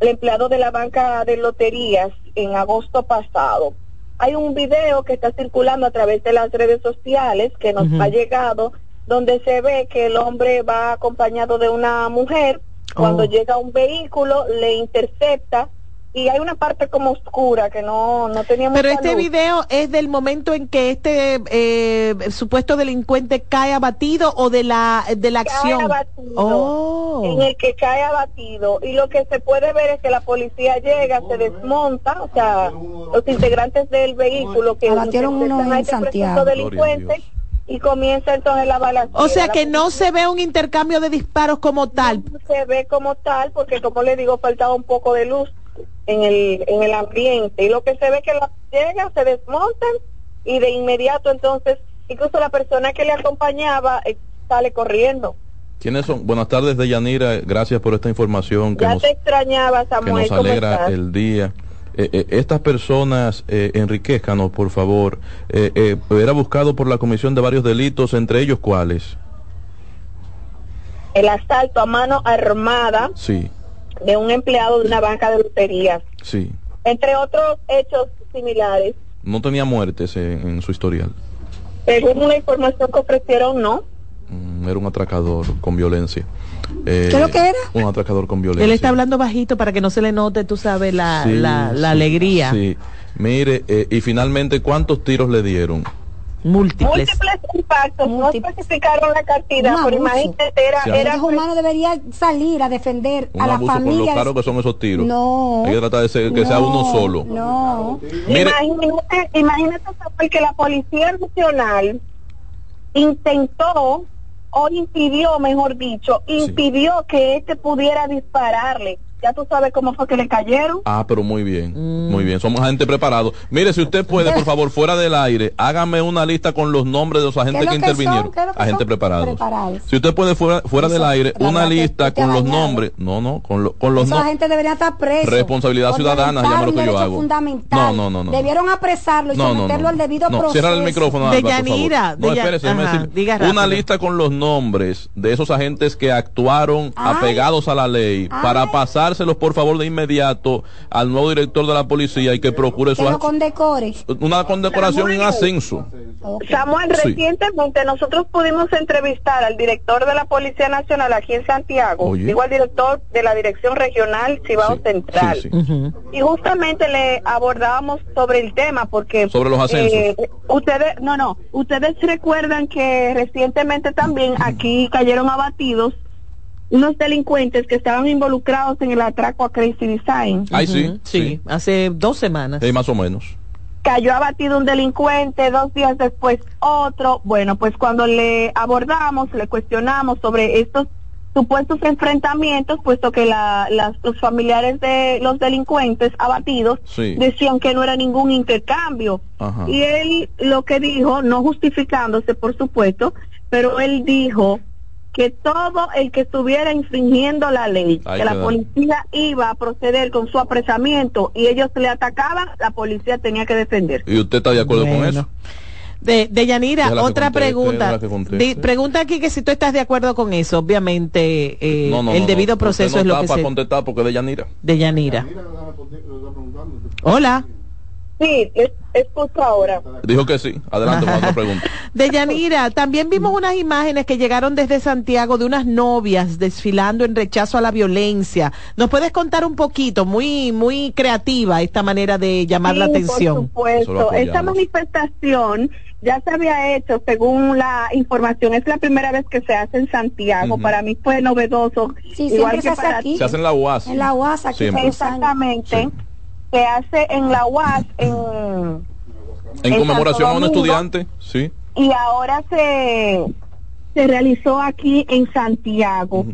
al empleado de la banca de loterías en agosto pasado. Hay un video que está circulando a través de las redes sociales que nos ha llegado, donde se ve que el hombre va acompañado de una mujer. Cuando Oh. llega un vehículo, le intercepta y hay una parte como oscura que no, no teníamos. Pero este video es del momento en que este eh, supuesto delincuente cae abatido o de la, de la acción. abatido, Oh. en el que cae abatido y lo que se puede ver es que la policía llega, se desmonta, o sea, los integrantes del vehículo que Abatieron uno en este Santiago. delincuente y comienza entonces la balacera. O sea que no se ve un intercambio de disparos como tal. se ve como tal porque como le digo faltaba un poco de luz en el en el ambiente y lo que se ve que la llega se desmontan y de inmediato entonces incluso la persona que le acompañaba eh, sale corriendo ¿Quiénes son? Buenas tardes, Deyanira. Gracias por esta información que ya nos, te extrañaba que nos ¿cómo alegra estás? el día. Eh, eh, estas personas, eh, enriquezcanos, por favor. Era buscado por la comisión de varios delitos, entre ellos cuáles. el asalto a mano armada Sí, de un empleado de una banca de loterías sí. entre otros hechos similares No tenía muertes en, en su historial. según una información que ofrecieron no Mm, Era un atracador con violencia. Eh, ¿Qué es lo que era? Un atracador con violencia. Él está hablando bajito para que no se le note, tú sabes, la, Sí, la, la sí, alegría. Sí. Mire, eh, y finalmente, ¿cuántos tiros le dieron? Múltiples. múltiples impactos no especificaron la cantidad pero imagínate era, Sí, era El humano debería salir a defender Un a la abuso con lo familia. caro que son esos tiros. No. Hay que tratar de ser- que sea No, uno solo. No. Mire- Imagínate, imagínate Samuel, que la Policía Nacional intentó o impidió, mejor dicho, impidió que este pudiera dispararle. Ya tú sabes cómo fue que le cayeron. Ah, pero muy bien, Mm. muy bien. Somos gente preparado. Mire, si usted puede, por favor, fuera del aire, hágame una lista con los nombres de los agentes ¿Qué que es lo que intervinieron. son? ¿Qué es lo que Agentes son? preparados. Preparados. Si usted puede fuera, fuera del aire, una lista con los nombres. No, no, con, lo- con los Esa nombres. gente debería estar preso. Responsabilidad ciudadana, llama lo que yo hago. fundamental. No, no, no, no. Debieron apresarlo y No, no, someterlo no. al debido No, proceso. cierra el micrófono. Alba, por favor. Deyanira, No, espérese, Una lista con los nombres de esos agentes que actuaron apegados a la ley para pasárselos, por favor, de inmediato al nuevo director de la policía y que procure su condecore. una condecoración en ascenso. Samuel, Sí. recientemente nosotros pudimos entrevistar al director de la Policía Nacional aquí en Santiago, Oye. digo al director de la Dirección Regional Cibao Central. Sí, sí. Y justamente le abordábamos sobre el tema porque... Sobre los ascensos. eh, ustedes, no, no, ustedes recuerdan que recientemente también [clears throat] aquí cayeron abatidos unos delincuentes que estaban involucrados en el atraco a Crazy Design. Ay, sí, sí, hace dos semanas. Sí, más o menos. cayó abatido un delincuente, dos días después otro. Bueno, pues cuando le abordamos, le cuestionamos sobre estos supuestos enfrentamientos, puesto que la, las, los familiares de los delincuentes abatidos Sí. decían que no era ningún intercambio. Ajá. Y él lo que dijo, no justificándose por supuesto, pero él dijo que todo el que estuviera infringiendo la ley, Ay, que la policía iba a proceder con su apresamiento y ellos le atacaban, la policía tenía que defender. ¿Y usted está de acuerdo con eso? De, de Yanira, Déjala otra conteste, pregunta. pregunta aquí que si tú estás de acuerdo con eso, obviamente eh, No, no, el no, debido no. proceso es no lo que para se... contestar porque de Yanira. De Yanira. Hola. Sí, es, escucho ahora. Dijo que sí. Adelante con otra pregunta. [laughs] De Yanira, también vimos unas imágenes que llegaron desde Santiago de unas novias desfilando en rechazo a la violencia. ¿Nos puedes contar un poquito? Muy, muy creativa esta manera de llamar la Sí, atención. Por supuesto, esta manifestación ya se había hecho según la información, es la primera vez que se hace en Santiago, para mí fue novedoso, Sí, igual siempre que se hace para aquí. Se hace en la UAS. En la UAS, aquí Siempre. todos Se hace en la UAS en, En en conmemoración a un estudiante. Sí. y ahora se, se realizó aquí en Santiago.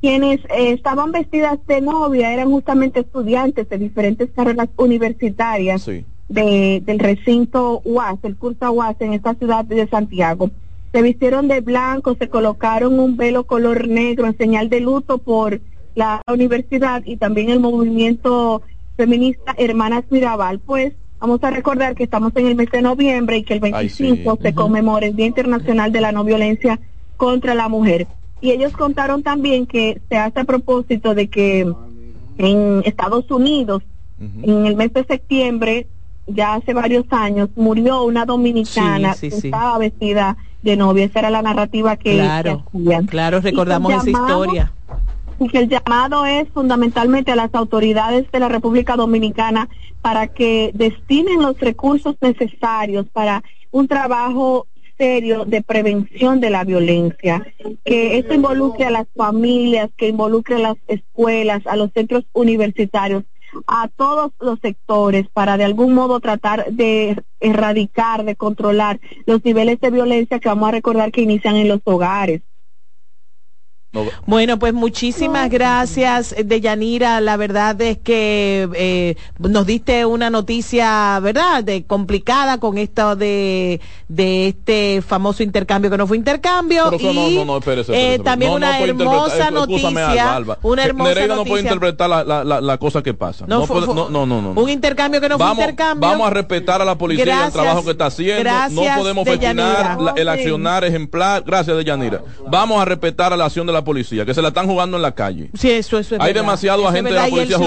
Quienes eh, estaban vestidas de novia eran justamente estudiantes de diferentes carreras universitarias Sí. de, del recinto UAS, el curso UAS en esta ciudad de Santiago. Se vistieron de blanco, se colocaron un velo color negro en señal de luto por la universidad y también el movimiento feminista Hermanas Mirabal. Pues vamos a recordar que estamos en el mes de noviembre y que el Ay, sí. 25 se conmemora el Día Internacional de la No Violencia contra la Mujer. Y ellos contaron también que se hace a propósito de que en Estados Unidos, en el mes de septiembre, ya hace varios años, murió una dominicana Sí, sí, que estaba vestida de novia. Esa era la narrativa que, Claro, que hacían. claro, recordamos esa historia. Y que el llamado es fundamentalmente a las autoridades de la República Dominicana para que destinen los recursos necesarios para un trabajo serio de prevención de la violencia, que esto involucre a las familias, que involucre a las escuelas, a los centros universitarios, a todos los sectores para de algún modo tratar de erradicar, de controlar los niveles de violencia que vamos a recordar que inician en los hogares. Bueno, pues muchísimas gracias, eh, Deyanira. La verdad es que eh, nos diste una noticia, ¿verdad?, de complicada con esto de, de este famoso intercambio que no fue intercambio. Pero eso no, y no, no, espérese, eh, también No, no una hermosa noticia. Alba, Alba. Una hermosa Nereida no puede noticia. interpretar la, la, la, la cosa que pasa. No, No, fue- puede- no, no, no, no. Un intercambio que no vamos, fue intercambio. vamos a respetar a la policía y el Gracias, trabajo que está haciendo. gracias, no podemos festinar el accionar ejemplar. Gracias, Deyanira. Vamos a respetar a la acción de la policía, que se la están jugando en la calle. Sí, eso, eso es Hay verdad. demasiado agente de la policía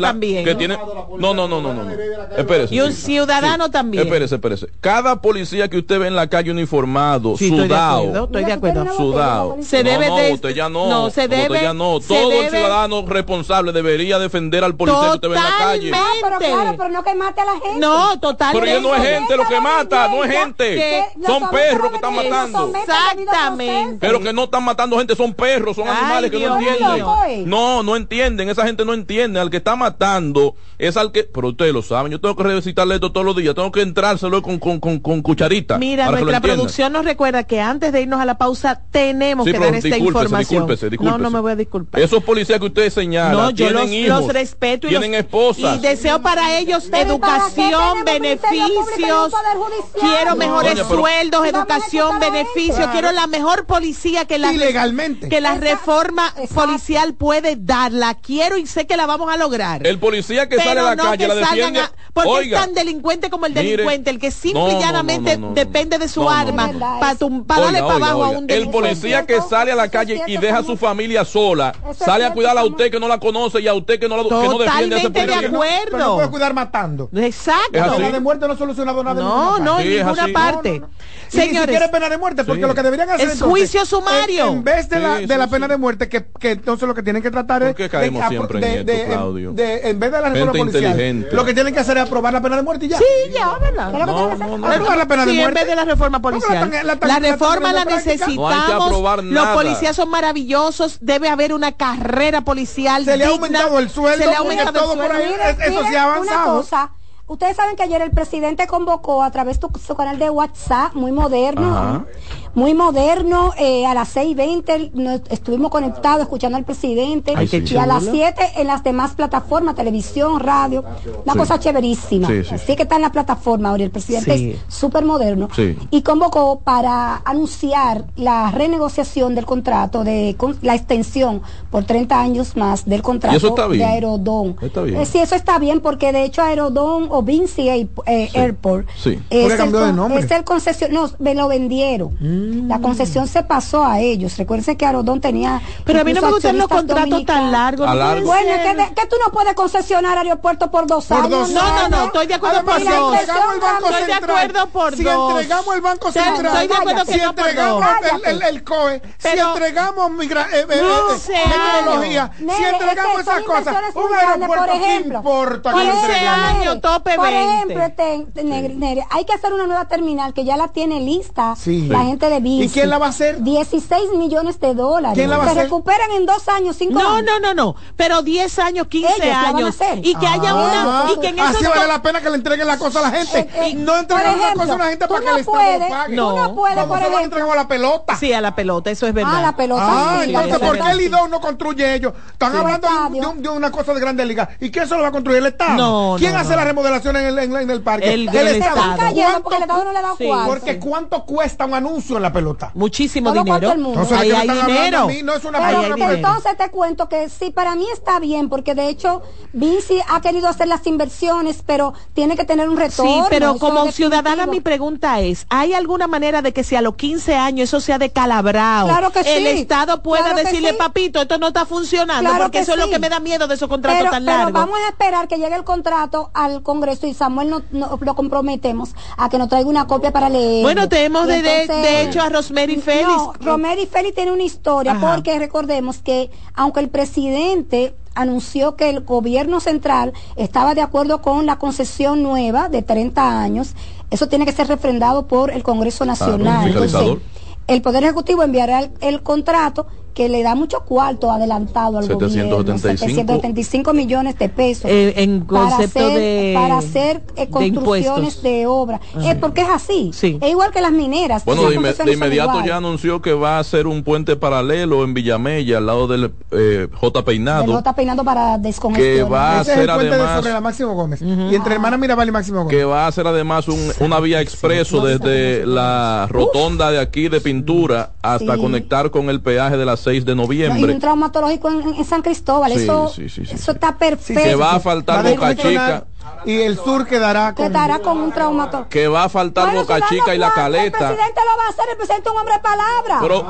también. que tiene no no no no no, no. espérese Y un sí. ciudadano también. espérese espérese cada policía que usted ve en la calle uniformado Sí, estoy de sudado acuerdo, estoy de acuerdo. sudado Se debe no, de- usted ya no no, se usted debe- ya no todo el debe- ciudadano responsable debería defender al policía que usted ve en la calle Ah, pero claro, pero no que mate a la gente. No, totalmente. pero ya no es gente lo que mata no es gente son perros que están matando Exactamente. pero que no están matando gente, son perros, son Ay, animales que no entienden. mío. No, no entienden, esa gente no entiende. Al que está matando es al que. Pero ustedes lo saben, yo tengo que recitarle esto todos los días, tengo que entrárselo con, con, con, con cucharita. Mira, para que lo nuestra producción nos recuerda que antes de irnos a la pausa tenemos Sí, que pero dar esta discúlpese, información. discúlpese, discúlpese. No, no me voy a disculpar. Esos policías que ustedes señalan No, yo tienen los, hijos, los respeto y tienen los- esposas. Y deseo para ellos educación, beneficios. Quiero mejores Doña, pero- sueldos, educación, beneficios. Claro. Quiero la mejor policía que la Ilegalmente. que la reforma policial puede dar. La quiero y sé que la vamos a lograr. El policía que Pero sale a la no calle que la defiende. a- porque Oiga, es tan delincuente como el mire, delincuente, el que simple y no, llanamente no, no, no, depende de su no, no, arma no. para darle para oiga, abajo a un El delincuente. policía que sale a la calle y deja a su familia sola, sale a cuidarla a usted que no la conoce y a usted que no, la, que no defiende a ese Totalmente de acuerdo. Pero no puede cuidar matando. Exacto. La pena de muerte no ha solucionado nada No, no, en ninguna parte. Señores, siquiera es pena de muerte, porque Sí. lo que deberían hacer Es entonces, juicio sumario. En, en vez de la, de la pena de muerte, que, que entonces lo que tienen que tratar es. ¿Por qué caemos de- siempre en de- esto, de- Claudio? de- en vez de la reforma Gente policial, lo que tienen que hacer es aprobar la pena de muerte y ya. Sí, ya, ¿verdad? ¿Qué es lo que tienen que hacer? Aprobar la pena de Sí, muerte. en vez de la reforma policial. la reforma la necesitamos. No hay que aprobar Los policías son maravillosos. Debe haber una carrera policial. Se le ha aumentado el sueldo, Se le ha aumentado el sueldo. eso sí ha avanzado. Ustedes saben que ayer el presidente convocó a través de su canal de WhatsApp, muy moderno, Ajá. muy moderno, eh, a las 6.20 nos estuvimos conectados escuchando al presidente Ay, qué y a las chulo. 7 en las demás plataformas, televisión, radio, una Sí. cosa chéverísima. Sí, sí, Así sí. que está en la plataforma ahora, el presidente Sí. es súper moderno. Sí. Y convocó para anunciar la renegociación del contrato, de con- la extensión por 30 años más del contrato de Aerodón. Está bien. Eh, sí, eso está bien porque de hecho Aerodón o Vinci Air- eh, Sí. Airport Sí. es, Porque el, cambió de nombre. es el concesión, no, me lo vendieron. Mm. La concesión se pasó a ellos. Recuerden que Aerodón tenía. Pero a mí no me gustan los contratos tan largos. No largo. Bueno, que, de- que tú no puedes concesionar aeropuertos por dos Por años. dos No, no, no, estoy de acuerdo Además, por si dos. entregamos el Banco Estoy de Central, acuerdo por si dos. entregamos el Banco Central, estoy de acuerdo que si entregamos el, el, el COE, si entregamos migra eh, eh, No eh, sé, meteorología, Nere, si entregamos esas cosas, un aeropuerto, por ¿qué ejemplo. importa Por que ejemplo, por 20. ejemplo, te- te- Nere, Nere, hay que hacer una nueva terminal que ya la tiene lista Sí. la Sí. gente de Vinci. ¿Y quién la va a hacer? 16 millones de dólares. ¿Quién la va a Se hacer? recuperan en dos años, cinco No, años. no, no, no. Pero 10 años, 15 Ellos la van a años. hacer. Y que haya Ah, una. Y que en esos así vale la pena que le entreguen la cosa a la gente. Eh, eh, no por entregamos la cosa a la gente tú para que no el Estado puedes- lo pague. tú no puedes, Cuando por se lo ejemplo. entregamos a la pelota. Sí, a la pelota, eso es verdad. Ah, la pelota. Ah, sí, entonces, ¿por qué el IDO no construye ellos? Están hablando de, una cosa de grande liga. ¿Y quién se lo va a construir? ¿El Estado? No, ¿Quién no, hace no. la remodelación en el, en, en el parque? El- el Estado. Están cayendo porque el ¿Cuánto- Estado no le da Sí. cuarto. Porque ¿cuánto cuesta un anuncio en la pelota? Muchísimo dinero. el mundo. Entonces, ¿de Ahí hay dinero. a mí? No es una Pero pelota. entonces te cuento que sí, para mí está bien, porque de hecho Vinci ha querido hacer las inversiones, pero tiene que tener un retorno. Sí, pero como ciudadana mi pregunta es, ¿hay alguna manera de que si a los 15 años eso sea decalabrado? Claro que El sí, Estado pueda claro decirle, sí. papito, esto no está funcionando, Claro porque que eso es lo que me da miedo de esos contratos pero, tan pero largos. vamos a esperar que llegue el contrato al Congreso Congreso y Samuel no, no- lo comprometemos a que nos traiga una copia para leer. Bueno, tenemos de, de- entonces- de hecho a Rosemary Félix. No, Rosemary Félix tiene una historia Ajá. porque recordemos que aunque el presidente anunció que el gobierno central estaba de acuerdo con la concesión nueva de 30 años, eso tiene que ser refrendado por el Congreso Nacional. Entonces, el Poder Ejecutivo enviará el, el contrato que le da mucho cuarto adelantado al gobierno, 775. 775 millones de pesos Eh, en para concepto hacer, de- para hacer eh, de construcciones impuestos. de obra. Eh, porque es así. Sí. Es igual que las mineras. Bueno, de, inme- de inmediato ya anunció que va a hacer un puente paralelo en Villamella, al lado del eh, J. Peinado, está peinando para descongestionar. que va a Ese hacer de además sobre la Máximo Gómez. Y entre hermana Mirabal y Máximo Gómez. que va a hacer además un- una vía expreso desde la rotonda de aquí de pintura hasta Sí. conectar con el peaje de las 6 de No, y noviembre. un traumatológico en, en San Cristóbal. Sí, eso, sí, sí, sí, eso está perfecto. que va a faltar Boca Chica, Y el sur quedará con. Quedará con un traumatólogo. que va a faltar Bueno, Boca Chica y la cuartos, El Caleta. presidente lo va a hacer, el presidente es un hombre de palabra. Pero,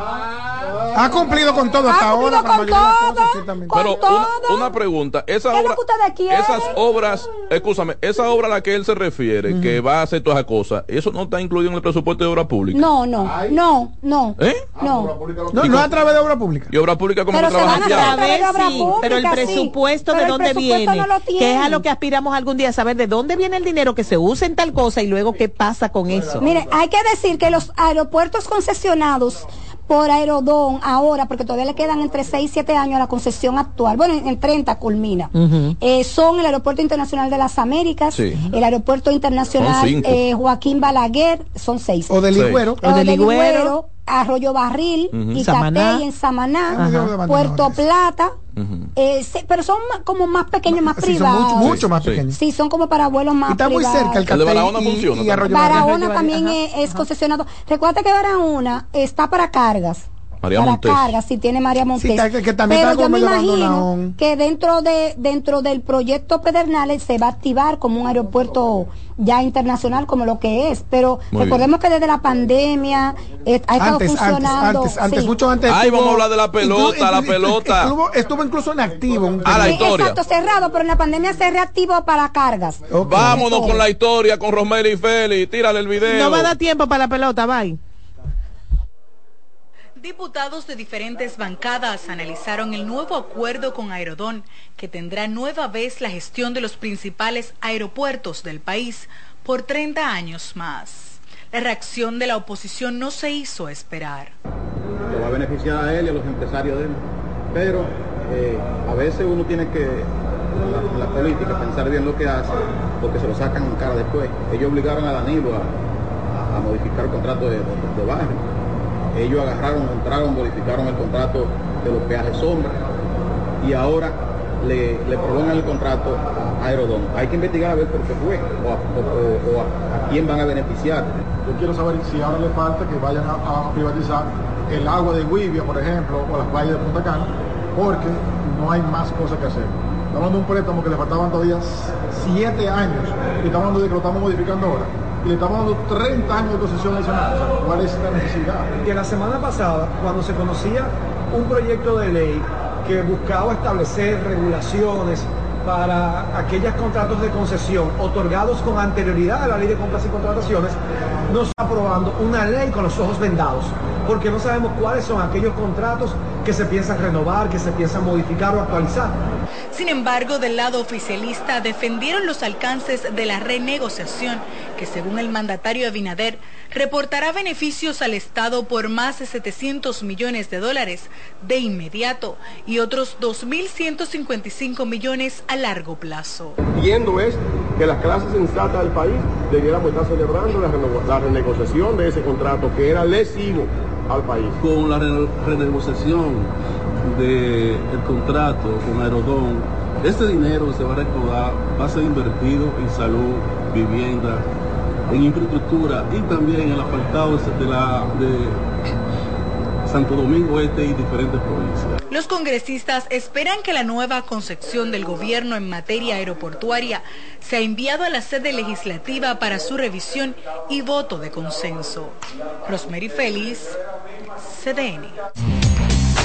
Ha cumplido con todo Ha hasta ahora. con la con mayoría de las todo, cosas, ciertamente. con pero todo. una, una pregunta, esa ¿Qué es lo obra, que ustedes quieren? esas obras, escúchame, esa obra a la que él se refiere, que va a hacer todas esas cosas, eso no está incluido en el presupuesto de obra pública. No, no, no, no. ¿Eh? No. No, no a través de obra pública. Y obra pública como Pero que se trabaja a obra sí, pública, pero el sí. presupuesto Pero de dónde presupuesto viene, no que es a lo que aspiramos algún día, saber de dónde viene el dinero que se usa en tal cosa y luego qué pasa con eso. Mire, hay que decir que los aeropuertos concesionados por Aerodón ahora, porque todavía le quedan entre 6 y 7 años a la concesión actual, bueno, en, en 30 culmina, eh, son el Aeropuerto Internacional de las Américas, Sí. el Aeropuerto Internacional eh, Joaquín Balaguer, son 6. O de Sí. Ligüero. o de Ligüero, Arroyo Barril, Ujú. Icatey Samaná. en Samaná, Ajá. Puerto Plata, eh, sí, pero son como más pequeños, más Sí, son privados. mucho, mucho más Sí. pequeños. Sí, son como para vuelos más Y está muy cerca el El de Barahona y- funciona y también. Arroyo Barahona. Barahona también es, es concesionado. Recuerda que Barahona está para cargas. María para Montes. cargas, si tiene María Montes. que- que también Pero está yo me imagino que dentro de dentro del proyecto Pedernales se va a activar como un aeropuerto ya internacional como lo que es. Pero Muy recordemos que desde la pandemia eh, ha estado Antes, antes, funcionando. antes, antes, sí. mucho antes. Ay, estuvo- vamos a hablar de la pelota, la pelota. Estuvo, estuvo incluso en activo. un Ah, la Sí, historia. Exacto, cerrado, pero en la pandemia se reactivó para cargas. Vámonos con la historia con Rosemary Félix, tírale el video. No va a dar tiempo para la pelota, bye. Diputados de diferentes bancadas analizaron el nuevo acuerdo con Aerodón, que tendrá nueva vez la gestión de los principales aeropuertos del país por 30 años más. La reacción de la oposición no se hizo esperar. lo va a beneficiar a él y a los empresarios de él. Pero eh, a veces uno tiene que, la, la política, pensar bien lo que hace, porque se lo sacan en cara después. Ellos obligaron a Danilo a, modificar el contrato de, de, de. Ellos agarraron, entraron, modificaron el contrato de los peajes sombra y ahora le, le prolongan el contrato a Aerodón. Hay que investigar a ver por qué fue o a, quién van a beneficiar. Yo quiero saber si ahora le falta que vayan a, a privatizar el agua de Guivia, por ejemplo, o las playas de Punta Cana, porque no hay más cosas que hacer. Estamos hablando de un préstamo que le faltaban todavía siete años y estamos hablando de que lo estamos modificando ahora. Y le estamos dando 30 años de concesión adicional. ¿Cuál es la necesidad? que la semana pasada, cuando se conocía un proyecto de ley que buscaba establecer regulaciones para aquellos contratos de concesión otorgados con anterioridad a la ley de compras y contrataciones, nos está aprobando una ley con los ojos vendados, porque no sabemos cuáles son aquellos contratos que se piensan renovar, que se piensan modificar o actualizar. Sin embargo, del lado oficialista defendieron los alcances de la renegociación, que según el mandatario Abinader, reportará beneficios al Estado por más de 700 millones de dólares de inmediato y otros 2.155 millones a largo plazo. Viendo es que las clases sensatas del país debiéramos estar celebrando la, reno- la renegociación de ese contrato que era lesivo al país. con la rene- renegociación del contrato con Aerodón, este dinero se va a recaudar va a ser invertido en salud, vivienda, en infraestructura y también en el de, la, de Santo Domingo Este y diferentes provincias. Los congresistas esperan que la nueva concepción del gobierno en materia aeroportuaria sea enviado a la sede legislativa para su revisión y voto de consenso. Rosemary Félix, CDN.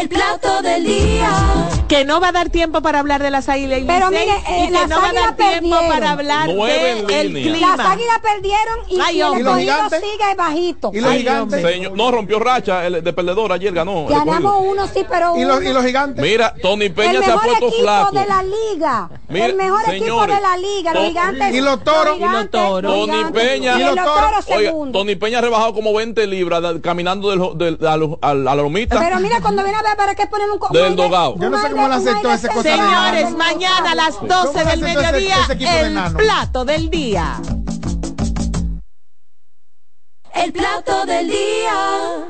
El plato del día. Que no va a dar tiempo para hablar de las águilas y Pero Licey, mire, eh, y que las no va a dar tiempo perdieron. para hablar del clima. Las águilas perdieron y, Ay, y el sigue bajito. ¿Y los Ay, gigantes? Señor, no rompió racha el de perdedor ayer ganó. Ganamos uno, sí, pero ¿Y los, uno- y los gigantes? Mira, Tony el Peña se ha mejor puesto equipo flaco. de la liga. Mira, el mejor equipo de la liga. Los gigantes. ¿Y los toros? gigantes, ¿Y los toros? Tony. Peña. Y ¿Y los toros segundo. Tony Peña ha rebajado como 20 libras caminando del, del- a, la lomita Pero mira, cuando viene a ver, ¿para qué poner un Del dogado. un Yo no sé aire- cómo aceptó ese cosa? Señores, mañana a las ¿Cómo 12 del mediodía, ese equipo de el plato del día. El plato del día.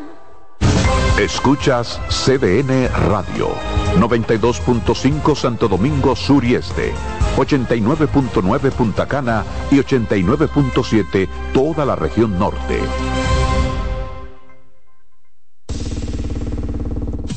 Escuchas CDN Radio, 92.5 Santo Domingo Sur y Este, 89.9 Punta Cana y 89.7 toda la región norte.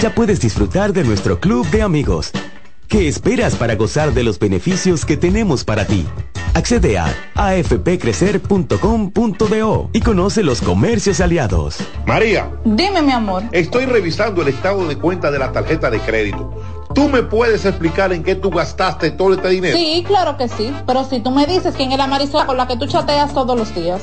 ya puedes disfrutar de nuestro club de amigos. ¿Qué esperas para gozar de los beneficios que tenemos para ti? Accede a afpcrecer.com.do y conoce los comercios aliados. María, Dime, mi amor. estoy revisando el estado de cuenta de la tarjeta de crédito. ¿Tú me puedes explicar en qué tú gastaste todo este dinero? Sí, claro que sí. Pero si tú me dices quién es la Marisol con la que tú chateas todos los días.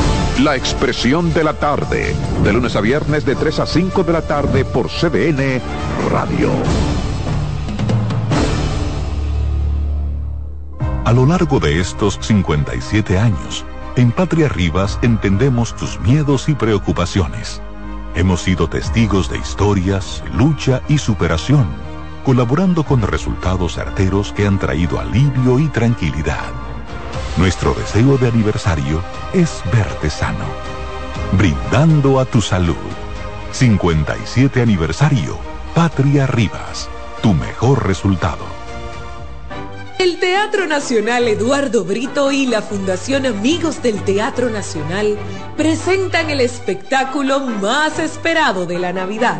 La Expresión de la Tarde, de lunes a viernes de 3 a 5 de la tarde por CDN Radio. A lo largo de estos 57 años, en Patria Rivas entendemos tus miedos y preocupaciones. Hemos sido testigos de historias, lucha y superación, colaborando con resultados certeros que han traído alivio y tranquilidad. Nuestro deseo de aniversario es verte sano, brindando a tu salud. 57 aniversario, Patria Rivas, tu mejor resultado. El Teatro Nacional Eduardo Brito y la Fundación Amigos del Teatro Nacional presentan el espectáculo más esperado de la Navidad.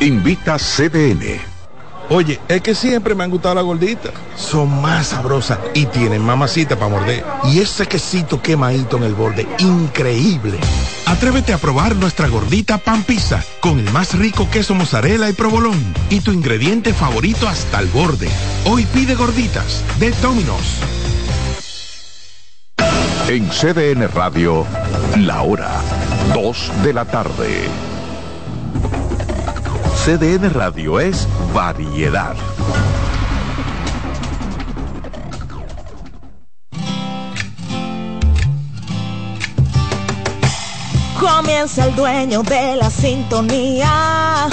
Invita CDN. Oye, es que siempre me han gustado las gorditas. Son más sabrosas y tienen mamacita para morder. Y ese quesito quemadito en el borde, increíble. Atrévete a probar nuestra gordita pan pizza con el más rico queso mozzarella y provolón y tu ingrediente favorito hasta el borde. Hoy pide gorditas de Domino's. En CDN Radio, la hora 2 de la tarde. CDN Radio es variedad. Comienza el dueño de la sintonía.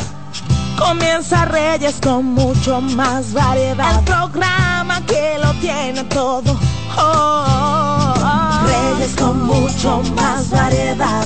Comienza Reyes con mucho más variedad. El programa que lo tiene todo. Oh, oh, oh. Reyes con mucho más variedad.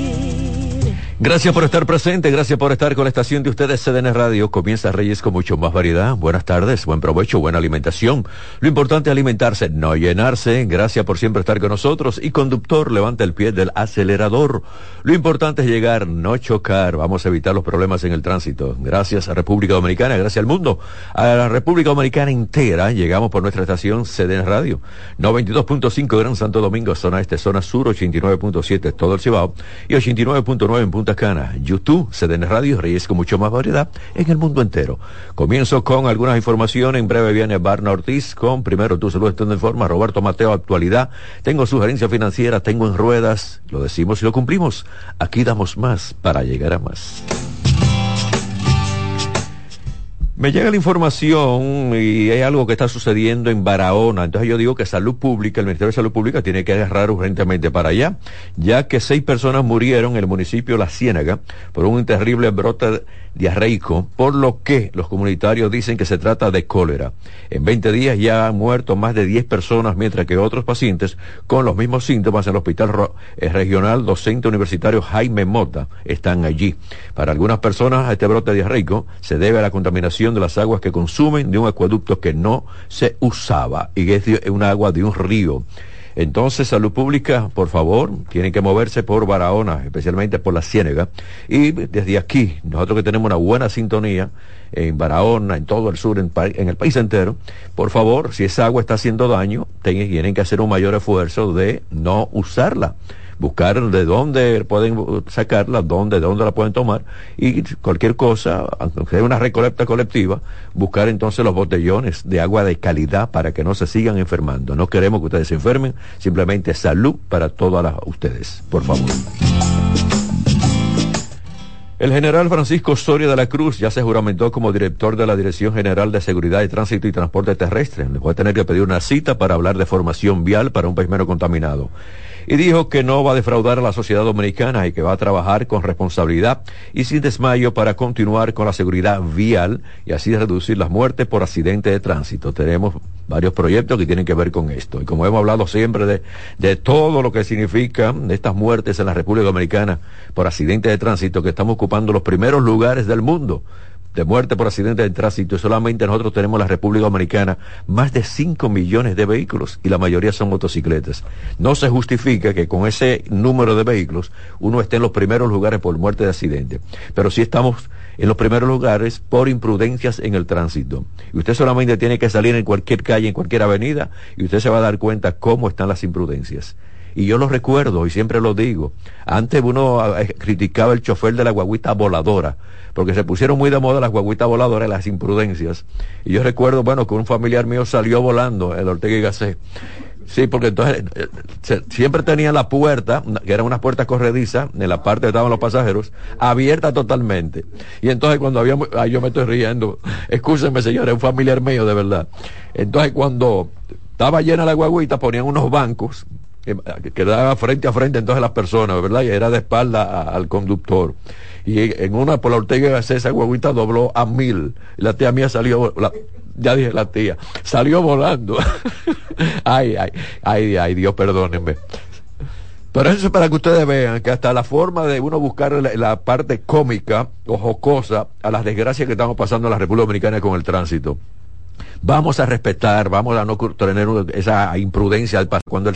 Gracias por estar presente, gracias por estar con la estación de ustedes CDN Radio. Comienza Reyes con mucho más variedad. Buenas tardes, buen provecho, buena alimentación. Lo importante es alimentarse, no llenarse. Gracias por siempre estar con nosotros. Y conductor, levanta el pie del acelerador. Lo importante es llegar, no chocar. Vamos a evitar los problemas en el tránsito. Gracias a República Dominicana, gracias al mundo. A la República Dominicana entera llegamos por nuestra estación CDN Radio. 92.5 Gran Santo Domingo, zona este, zona sur, 89.7 todo el Cibao y 89.9 en Punta Cana, YouTube, CDN Radio, Reyes con mucho más variedad en el mundo entero. Comienzo con algunas informaciones. En breve viene Barna Ortiz con primero tu salud estando en forma. Roberto Mateo, actualidad. Tengo sugerencia financiera, tengo en ruedas. Lo decimos y lo cumplimos. Aquí damos más para llegar a más. Me llega la información y hay algo que está sucediendo en Barahona. Entonces yo digo que Salud Pública, el Ministerio de Salud Pública tiene que agarrar urgentemente para allá, ya que seis personas murieron en el municipio La Ciénaga por un terrible brote diarreico, por lo que los comunitarios dicen que se trata de cólera. En 20 días ya han muerto más de 10 personas, mientras que otros pacientes con los mismos síntomas en el Hospital eh, Regional Docente Universitario Jaime Mota están allí. Para algunas personas este brote diarreico se debe a la contaminación de las aguas que consumen de un acueducto que no se usaba y es de- un agua de un río. Entonces, salud pública, por favor, tienen que moverse por Barahona, especialmente por la Ciénega. Y desde aquí, nosotros que tenemos una buena sintonía en Barahona, en todo el sur, en, en el país entero, por favor, si esa agua está haciendo daño, tienen que hacer un mayor esfuerzo de no usarla buscar de dónde pueden sacarla, dónde, de dónde la pueden tomar y cualquier cosa, aunque sea una recolecta colectiva, buscar entonces los botellones de agua de calidad para que no se sigan enfermando. No queremos que ustedes se enfermen, simplemente salud para todas las, ustedes, por favor. El general Francisco Soria de la Cruz ya se juramentó como director de la Dirección General de Seguridad de Tránsito y Transporte Terrestre. Le voy a tener que pedir una cita para hablar de formación vial para un país contaminado y dijo que no va a defraudar a la sociedad dominicana y que va a trabajar con responsabilidad y sin desmayo para continuar con la seguridad vial y así reducir las muertes por accidentes de tránsito. Tenemos varios proyectos que tienen que ver con esto. Y como hemos hablado siempre de, de todo lo que significan estas muertes en la República Dominicana por accidentes de tránsito, que estamos ocupando los primeros lugares del mundo de muerte por accidentes de tránsito solamente nosotros tenemos en la República Dominicana más de 5 millones de vehículos y la mayoría son motocicletas. No se justifica que con ese número de vehículos uno esté en los primeros lugares por muerte de accidente, pero sí estamos en los primeros lugares por imprudencias en el tránsito. Y usted solamente tiene que salir en cualquier calle, en cualquier avenida, y usted se va a dar cuenta cómo están las imprudencias. Y yo lo recuerdo y siempre lo digo. Antes uno eh, criticaba el chofer de la guaguita voladora, porque se pusieron muy de moda las guaguitas voladoras y las imprudencias. Y yo recuerdo, bueno, que un familiar mío salió volando, el Ortega y. Sí, porque entonces eh, siempre tenía la puerta, que eran unas puertas corredizas, en la parte donde estaban los pasajeros, abierta totalmente. Y entonces cuando había, ay, yo me estoy riendo, [laughs] escúchenme señores, un familiar mío de verdad. Entonces cuando estaba llena la guaguita, ponían unos bancos, que, quedaba frente a frente entonces las personas, ¿verdad? Y era de espalda al conductor. Y en una por la Ortega esa guaguita dobló a mil. Y la tía mía salió, ya dije la tía, salió volando. [laughs] ay, ay, ay, ay, Dios perdónenme. Pero eso es para que ustedes vean que hasta la forma de uno buscar la, parte cómica o jocosa a las desgracias que estamos pasando en la República Dominicana con el tránsito. Vamos a respetar, vamos a no tener esa imprudencia cuando el